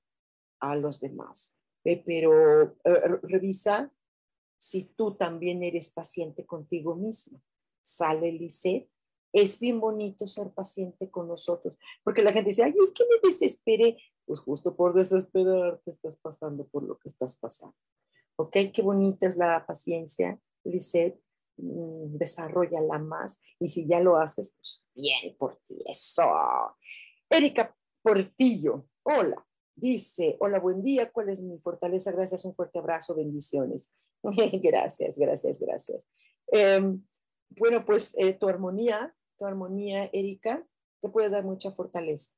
A: a los demás. Eh, pero eh, revisa si tú también eres paciente contigo mismo. Sale Lisette. Es bien bonito ser paciente con nosotros, porque la gente dice, ay, es que me desesperé. Pues justo por desesperar te estás pasando por lo que estás pasando. ¿Ok? Qué bonita es la paciencia, Lisette Mm, desarrollala más y si ya lo haces, pues bien por ti, eso. Erika Portillo, hola, dice, hola, buen día, ¿cuál es mi fortaleza? Gracias, un fuerte abrazo, bendiciones. (laughs) gracias, gracias, gracias. Em, bueno, pues eh, tu armonía, tu armonía, Erika, te puede dar mucha fortaleza.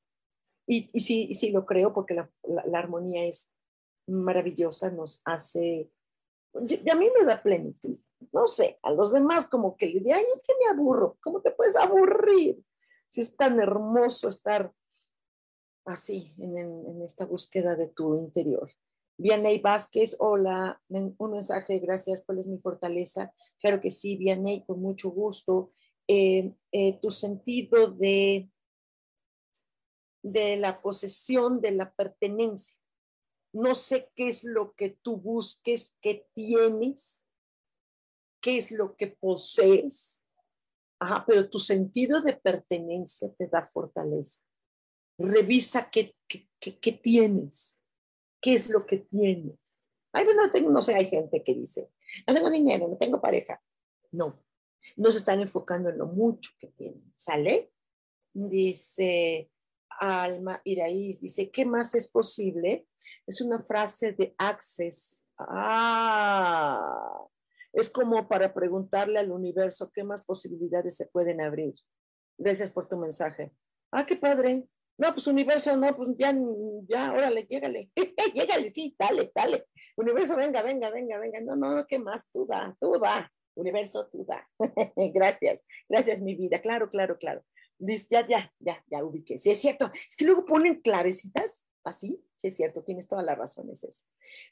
A: Y, y sí, sí lo creo porque la, la armonía es maravillosa, nos hace y a mí me da plenitud. No sé, a los demás como que le digo, ay, es que me aburro. ¿Cómo te puedes aburrir? Si es tan hermoso estar así en, esta búsqueda de tu interior. Vianey Vázquez, hola, un mensaje, gracias, ¿cuál es mi fortaleza? Claro que sí, Vianey, con mucho gusto. Eh, eh, tu sentido de, de la posesión, de la pertenencia no sé qué es lo que tú busques, qué tienes, qué es lo que posees. Ajá, pero tu sentido de pertenencia te da fortaleza. Revisa qué, qué, tienes, qué es lo que tienes. Ay, no, tengo, no sé, hay gente que dice, no tengo dinero, no tengo pareja. No, no se están enfocando en lo mucho que tienen. ¿Sale? Dice Alma Iraíz, dice, ¿qué más es posible es una frase de Access. Ah, es como para preguntarle al universo qué más posibilidades se pueden abrir. Gracias por tu mensaje. Ah, qué padre. No, pues universo, no, pues ya, ya, órale, llégale, (laughs) llégale, sí, dale, dale. Universo, venga, venga, venga, venga. No, no, ¿qué más? Tú da, tú da. Universo, tú da. (laughs) gracias, gracias, mi vida. Claro, claro, claro. Dice, ya, ya, ya, ya ubiqué. Sí, es cierto. Es que luego ponen clarecitas, así, Sí, es cierto, tienes toda la razón, es eso.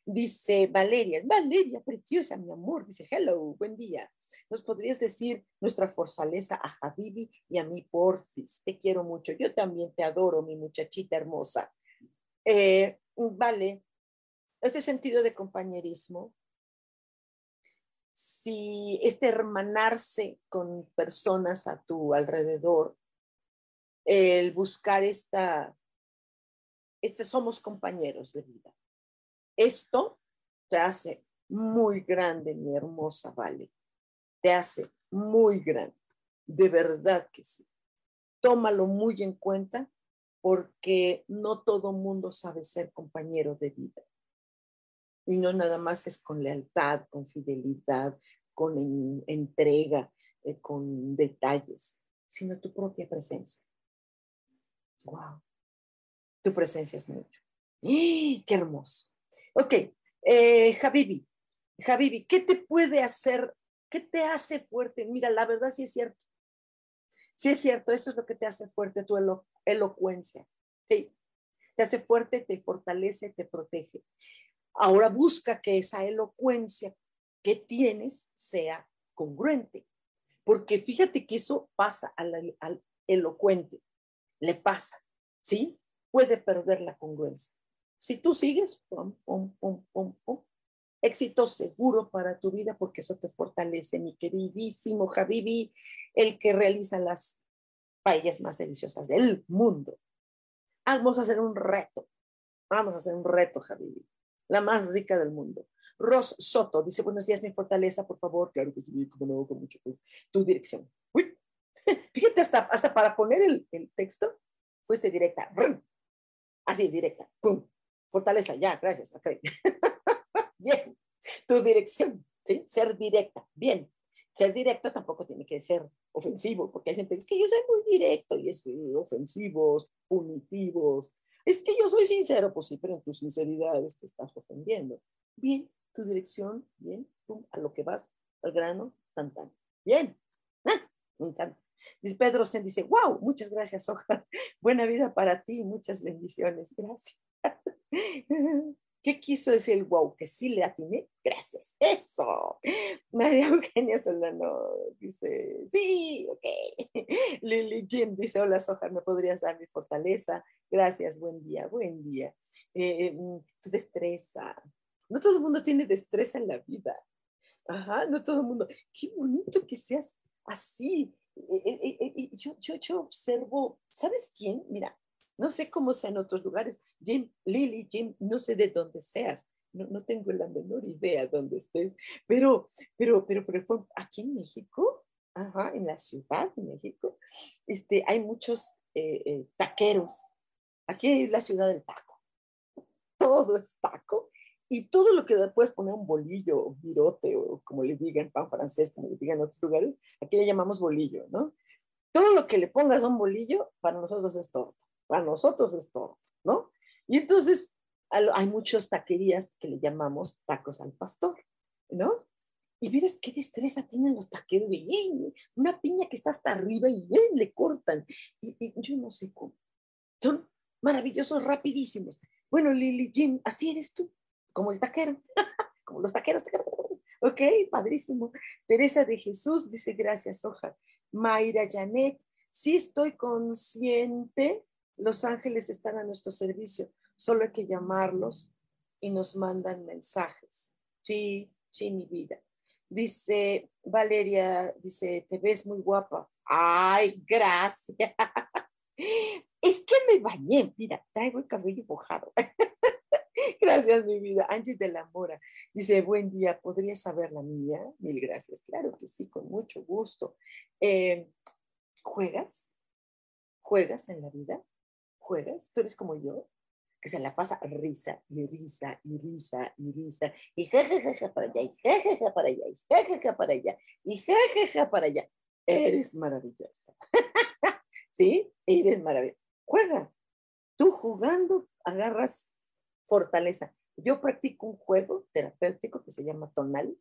A: Dice Valeria, Valeria, preciosa, mi amor. Dice, hello, buen día. Nos podrías decir nuestra fortaleza a Javibi y a mí, porfis. Te quiero mucho. Yo también te adoro, mi muchachita hermosa. Eh, vale, este sentido de compañerismo, si este hermanarse con personas a tu alrededor, el buscar esta, este somos compañeros de vida. Esto te hace muy grande, mi hermosa Vale. Te hace muy grande. De verdad que sí. Tómalo muy en cuenta porque no todo mundo sabe ser compañero de vida. Y no nada más es con lealtad, con fidelidad, con entrega, eh, con detalles, sino tu propia presencia. Wow. Tu presencia es mucho. ¡Qué hermoso! Ok, eh, Javibi, Javibi, ¿qué te puede hacer? ¿Qué te hace fuerte? Mira, la verdad sí es cierto. Sí es cierto, eso es lo que te hace fuerte, tu elocuencia. Sí, te hace fuerte, te fortalece, te protege. Ahora busca que esa elocuencia que tienes sea congruente, porque fíjate que eso pasa al, al elocuente, le pasa, ¿sí? Puede perder la congruencia. Si tú sigues, pum, pum, pum, pum, pum, éxito seguro para tu vida porque eso te fortalece, mi queridísimo Javibi, el que realiza las paellas más deliciosas del mundo. Vamos a hacer un reto, vamos a hacer un reto, Javibi, la más rica del mundo. Ros Soto dice, buenos días, mi fortaleza, por favor. Claro que sí, como no, con mucho Tu dirección. Uy. (laughs) Fíjate, hasta, hasta para poner el, el texto, fuiste directa. Así, directa. ¡Pum! Fortaleza, ya, gracias. Okay. (laughs) Bien. Tu dirección, ¿sí? Ser directa. Bien. Ser directo tampoco tiene que ser ofensivo, porque hay gente que es que yo soy muy directo y es ofensivos, punitivos. Es que yo soy sincero, pues sí, pero en tu sinceridad te estás ofendiendo. Bien, tu dirección, bien, tú a lo que vas, al grano, tan tan. Bien, ah, me encanta. Dice Pedro Sen dice, wow, muchas gracias, Oja. (laughs) Buena vida para ti, muchas bendiciones. Gracias. (laughs) ¿Qué quiso decir wow? Que sí le atiné. Gracias. Eso. (laughs) María Eugenia Solano dice, sí, ok. (laughs) Lily Jim dice, hola Soja, ¿me podrías dar mi fortaleza? Gracias, buen día, buen día. Eh, mm, tu destreza. No todo el mundo tiene destreza en la vida. Ajá, no todo el mundo. Qué bonito que seas así. Eh, eh, yo, yo, yo observo, ¿sabes quién? Mira, no sé cómo sea en otros lugares. Jim, Lily, Jim, no sé de dónde seas. No, no tengo la menor idea dónde estés. Pero, pero, pero, por ejemplo, aquí en México, ajá, en la ciudad de México, este, hay muchos eh, eh, taqueros. Aquí es la ciudad del taco. Todo es taco. Y todo lo que puedes poner un bolillo, virote, o como le digan, pan francés, como le digan en otros lugares, aquí le llamamos bolillo, ¿no? Todo lo que le pongas a un bolillo, para nosotros es torta para nosotros es todo, ¿no? Y entonces hay muchas taquerías que le llamamos tacos al pastor, ¿no? Y miras qué destreza tienen los taqueros de una piña que está hasta arriba y ven, le cortan. Y, yo no sé cómo. Son maravillosos, rapidísimos. Bueno, Lili, Jim, así eres tú, como el taquero, (laughs) como los taqueros. Ok, padrísimo. Teresa de Jesús dice, gracias, hoja. Mayra Janet, sí estoy consciente los ángeles están a nuestro servicio, solo hay que llamarlos y nos mandan mensajes. Sí, sí, mi vida. Dice Valeria, dice, te ves muy guapa. Ay, gracias. (laughs) Es que me bañé, mira, traigo el cabello mojado. (laughs) Gracias, mi vida. Angie de la Mora dice, buen día, ¿podría saber la mía? Mil gracias. Claro que sí, con mucho gusto. Eh, ¿Juegas? ¿Juegas en la vida? Juegas, tú eres como yo, que se la pasa risa y risa y risa y risa y jajaja para allá y jajaja para allá y jajaja para allá y jajaja para allá. Eres maravillosa. (laughs) ¿Sí? Eres maravillosa. Juega. Tú jugando agarras fortaleza. Yo practico un juego terapéutico que se llama tonal.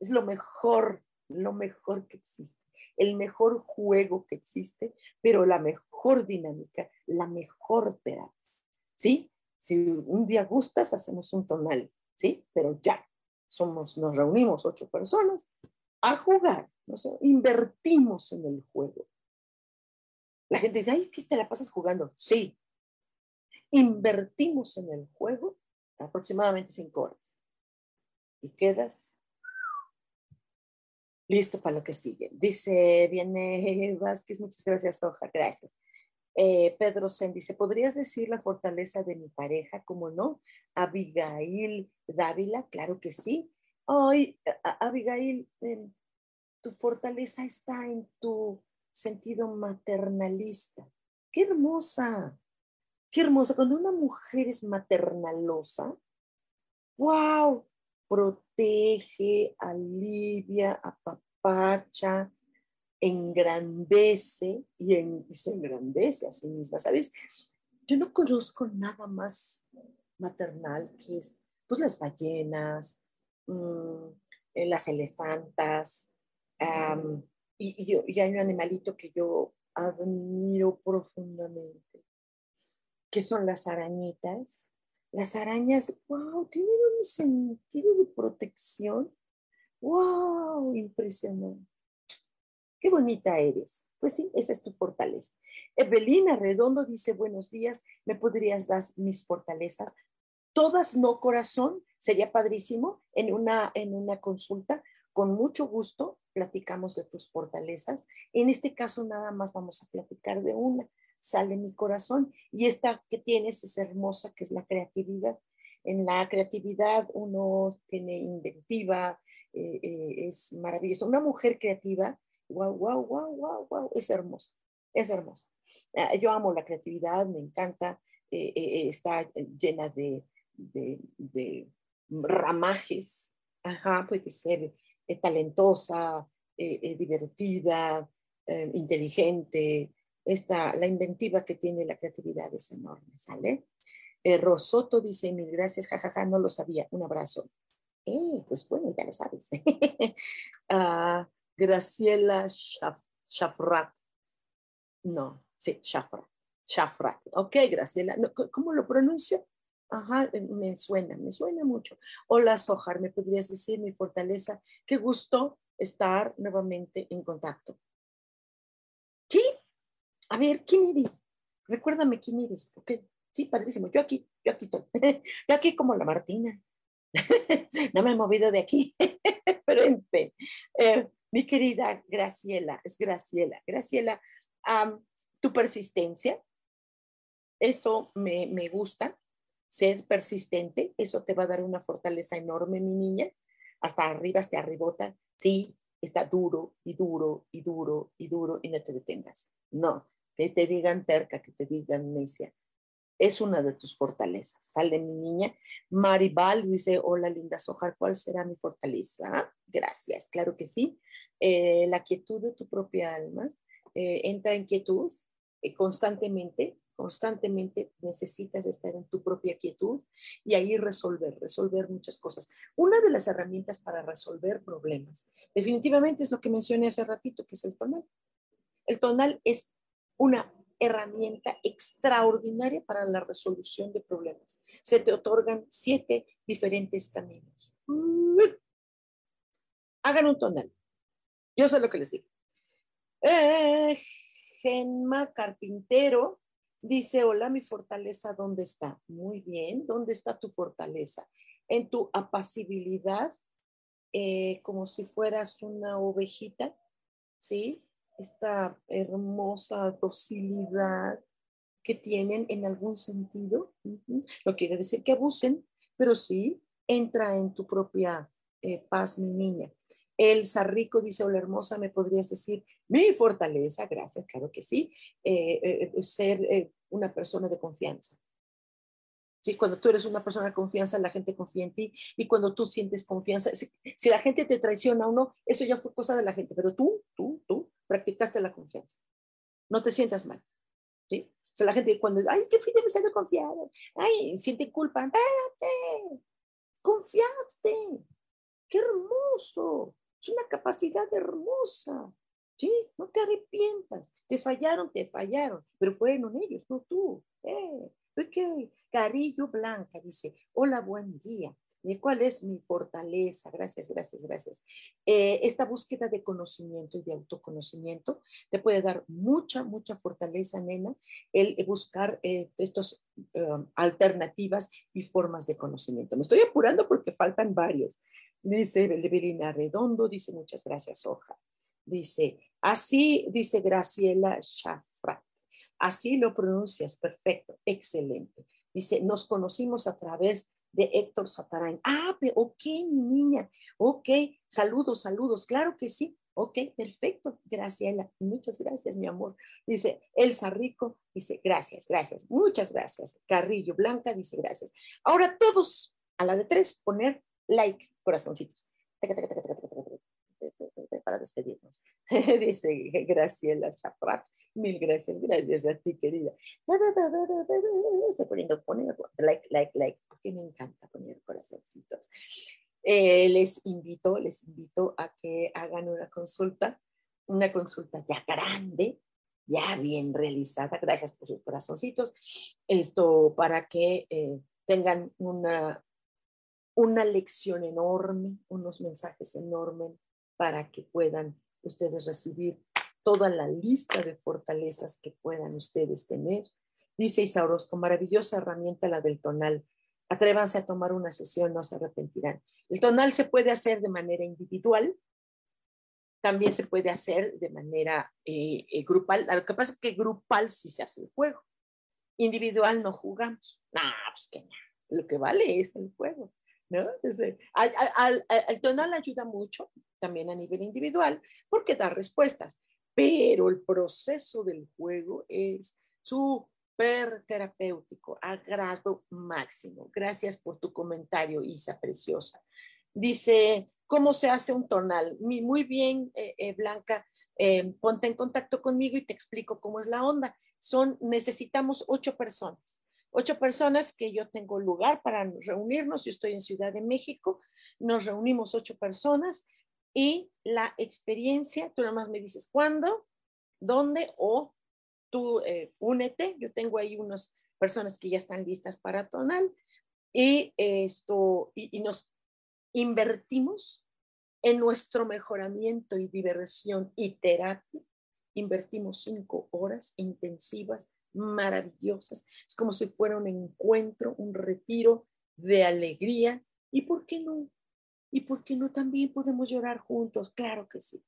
A: Es lo mejor, lo mejor que existe el mejor juego que existe, pero la mejor dinámica, la mejor terapia. ¿Sí? Si un día gustas, hacemos un tonal, ¿sí? Pero ya, somos, nos reunimos ocho personas, a jugar, ¿no? invertimos en el juego. La gente dice, ay, ¿qué te la pasas jugando? Sí. Invertimos en el juego aproximadamente cinco horas. Y quedas listo para lo que sigue. Dice, viene Vázquez, muchas gracias, Oja, gracias. Eh, Pedro Sen dice, ¿podrías decir la fortaleza de mi pareja? ¿Cómo no? Abigail Dávila, claro que sí. Ay, Abigail, em, tu fortaleza está en tu sentido maternalista. Qué hermosa, qué hermosa. Cuando una mujer es maternalosa, wow, protege, alivia, apapacha, engrandece y, se engrandece a sí misma. ¿Sabes? Yo no conozco nada más maternal que es, pues las ballenas, mm, eh, las elefantas, y, yo, y hay un animalito que yo admiro profundamente, que son las arañitas. Las arañas, wow, tienen un sentido de protección. Wow, impresionante. Qué bonita eres. Pues sí, esa es tu fortaleza. Evelina Redondo dice, buenos días, ¿me podrías dar mis fortalezas? Todas no corazón, sería padrísimo en una, en una consulta. Con mucho gusto platicamos de tus fortalezas. En este caso nada más vamos a platicar de una, sale mi corazón. Y esta que tienes es hermosa, que es la creatividad. En la creatividad uno tiene inventiva, eh, eh, es maravilloso. Una mujer creativa, wow, wow, wow, wow, wow, es hermosa, es hermosa. Ah, yo amo la creatividad, me encanta, eh, está llena de, de, ramajes, ajá, puede ser talentosa, eh, eh, divertida, eh, inteligente. Esta, la inventiva que tiene la creatividad es enorme, ¿sale? Rosoto dice, mil gracias, jajaja, no lo sabía, un abrazo. pues bueno, ya lo sabes. (laughs) Ah, Graciela Shafrat. No, sí, Shafrat. Shafrat. Ok, Graciela. ¿Cómo lo pronuncio? Ajá, eh, me suena, me suena mucho. Hola, Sojar, ¿me podrías decir mi fortaleza? Qué gusto estar nuevamente en contacto. Sí, a ver, ¿quién eres? Recuérdame quién eres. Ok, sí, padrísimo. Yo aquí, yo aquí estoy. (laughs) Yo aquí como la Martina. (laughs) No me he movido de aquí, (laughs) pero en. Eh, mi querida Graciela, es Graciela. Graciela, tu persistencia, eso me, me gusta ser persistente, eso te va a dar una fortaleza enorme, mi niña, hasta arriba, hasta arribota, sí, está duro y duro y duro y duro y no te detengas. No, que te digan terca, que te digan necia. Es una de tus fortalezas. Sale mi niña. Maribal dice, hola linda Sojar, ¿cuál será mi fortaleza? Gracias, claro que sí. Eh, la quietud de tu propia alma. Eh, entra en quietud eh, constantemente, constantemente necesitas estar en tu propia quietud y ahí resolver, resolver muchas cosas. Una de las herramientas para resolver problemas, definitivamente es lo que mencioné hace ratito, que es el tonal. El tonal es una herramienta extraordinaria para la resolución de problemas. Se te otorgan siete diferentes caminos. Hagan un tonal. Yo sé lo que les digo. Eh, Genma Carpintero Dice, hola, mi fortaleza, ¿dónde está? Muy bien, ¿dónde está tu fortaleza? En tu apacibilidad, eh, como si fueras una ovejita, ¿sí? Esta hermosa docilidad que tienen en algún sentido. No quiere decir que abusen, pero sí entra en tu propia eh, paz, mi niña. El Sarrico dice, hola hermosa, ¿me podrías decir mi fortaleza? Gracias, claro que sí. Eh, eh, ser una persona de confianza. ¿Sí? Cuando tú eres una persona de confianza, la gente confía en ti. Y cuando tú sientes confianza, si, la gente te traiciona o no, eso ya fue cosa de la gente. Pero tú, tú, tú, practicaste la confianza. No te sientas mal. ¿sí? O sea, la gente cuando, ay, es que fui demasiado confiado. Ay, siente culpa. Espérate. Confiaste. Qué hermoso. Es una capacidad hermosa. Sí, no te arrepientas. Te fallaron, te fallaron, pero fueron ellos, no tú. Eh, ok. Carillo Blanca dice, hola, buen día. ¿Cuál es mi fortaleza? Gracias, gracias, gracias. Eh, esta búsqueda de conocimiento y de autoconocimiento te puede dar mucha, mucha fortaleza, nena, el buscar eh, estas um, alternativas y formas de conocimiento. Me estoy apurando porque faltan varios. Dice Belina Redondo, dice muchas gracias, Hoja. Dice, así, dice Graciela Schafrat. Así lo pronuncias, perfecto, excelente. Dice, nos conocimos a través de Héctor Satarain. Ah, pero, ok, mi niña, ok, saludos, saludos, claro que sí. Ok, perfecto, Graciela, muchas gracias, mi amor. Dice Elsa Rico, dice gracias, gracias, muchas gracias. Carrillo Blanca dice gracias. Ahora todos, a la de tres, poner like, corazoncitos para despedirnos. (laughs) Dice Graciela Chaprat. Mil gracias, gracias a ti, querida. Estoy poniendo, poniendo like, like, like, porque me encanta poner corazoncitos. Eh, les invito, les invito a que hagan una consulta, una consulta ya grande, ya bien realizada. Gracias por sus corazoncitos. Esto para que eh, tengan una, una lección enorme, unos mensajes enormes para que puedan ustedes recibir toda la lista de fortalezas que puedan ustedes tener. Dice Isaurosco, maravillosa herramienta la del tonal. Atrévanse a tomar una sesión, no se arrepentirán. El tonal se puede hacer de manera individual, también se puede hacer de manera eh, eh, grupal. Lo que pasa es que grupal sí se hace el juego. Individual no jugamos. No, pues que no. Lo que vale es el juego. ¿No? al, tonal ayuda mucho también a nivel individual porque da respuestas, pero el proceso del juego es súper terapéutico, a grado máximo. Gracias por tu comentario, Isa, preciosa. Dice, ¿cómo se hace un tonal? Muy bien, eh, eh, Blanca, eh, ponte en contacto conmigo y te explico cómo es la onda. Son, necesitamos ocho personas ocho personas que yo tengo lugar para reunirnos. Yo estoy en Ciudad de México, nos reunimos ocho personas y la experiencia, tú nada más me dices cuándo, dónde o tú eh, únete. Yo tengo ahí unas personas que ya están listas para tonal y esto y nos invertimos en nuestro mejoramiento y diversión y terapia. Invertimos cinco horas intensivas maravillosas. Es como si fuera un encuentro, un retiro de alegría. ¿Y por qué no? ¿Y por qué no también podemos llorar juntos? Claro que sí.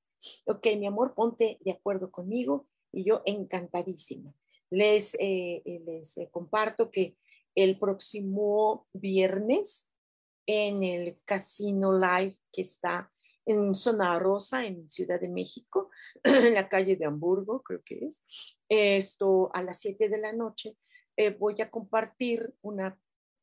A: Ok, mi amor, ponte de acuerdo conmigo y yo encantadísima. Les, eh, eh, les eh, comparto que el próximo viernes en el Casino Live que está en Zona Rosa, en Ciudad de México, (clears throat) en la calle de Hamburgo, creo que es. Esto a las 7 de la noche eh, voy a compartir una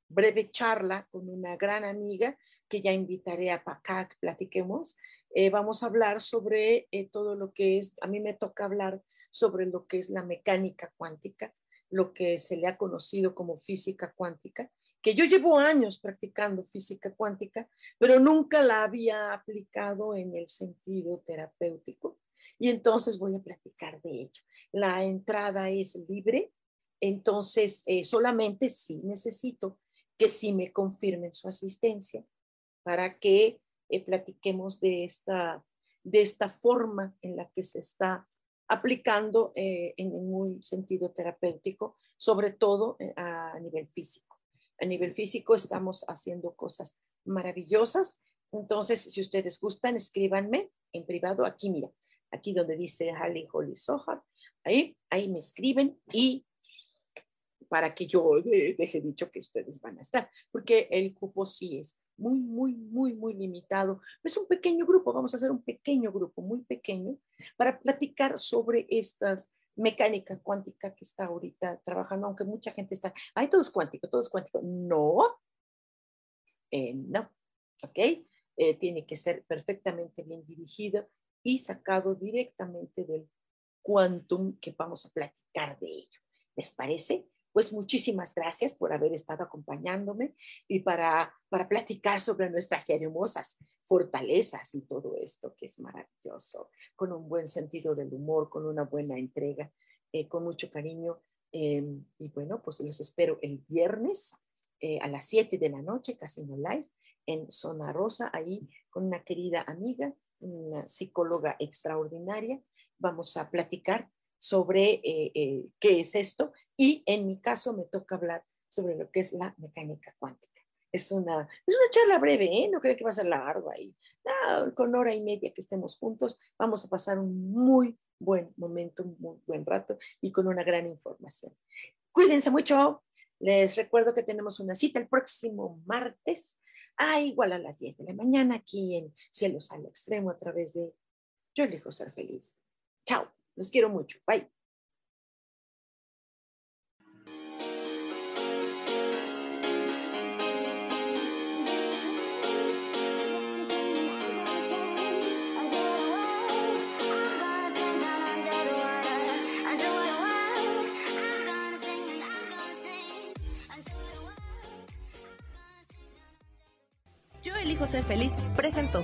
A: breve charla con una gran amiga que ya invitaré a acá que platiquemos. Eh, vamos a hablar sobre eh, todo lo que es, a mí me toca hablar sobre lo que es la mecánica cuántica, lo que se le ha conocido como física cuántica que yo llevo años practicando física cuántica, pero nunca la había aplicado en el sentido terapéutico. Y entonces voy a platicar de ello. La entrada es libre, entonces eh, solamente sí necesito que sí me confirmen su asistencia para que eh, platiquemos de esta, de esta forma en la que se está aplicando eh, en un sentido terapéutico, sobre todo a nivel físico a nivel físico estamos haciendo cosas maravillosas. Entonces, si ustedes gustan, escríbanme en privado aquí, mira, aquí donde dice Halley Holly Sohar, ahí, ahí me escriben y para que yo deje dicho que ustedes van a estar, porque el cupo sí es muy, muy, muy, muy limitado. Es un pequeño grupo, vamos a hacer un pequeño grupo, muy pequeño, para platicar sobre estas mecánica cuántica que está ahorita trabajando, aunque mucha gente está, ay, todo es cuántico, todo es cuántico. No, eh, no, ¿ok? Eh, tiene que ser perfectamente bien dirigido y sacado directamente del quantum que vamos a platicar de ello. ¿Les parece? Pues muchísimas gracias por haber estado acompañándome y para, para platicar sobre nuestras hermosas fortalezas y todo esto que es maravilloso, con un buen sentido del humor, con una buena entrega, eh, con mucho cariño. Em, y bueno, pues los espero el viernes eh, a las 7 de la noche, Casino Live, en Zona Rosa, ahí con una querida amiga, una psicóloga extraordinaria. Vamos a platicar sobre eh, eh, qué es esto y en mi caso me toca hablar sobre lo que es la mecánica cuántica. Es una, es una charla breve, ¿eh? no creo que va a ser largo ahí. con hora y media que estemos juntos, vamos a pasar un muy buen momento, un muy buen rato y con una gran información. Cuídense mucho. Les recuerdo que tenemos una cita el próximo martes, a igual a las 10 de la mañana, aquí en Cielos al Extremo, a través de Yo elijo ser feliz. Chao. Los quiero mucho. Bye.
B: Yo elijo ser feliz. Presento.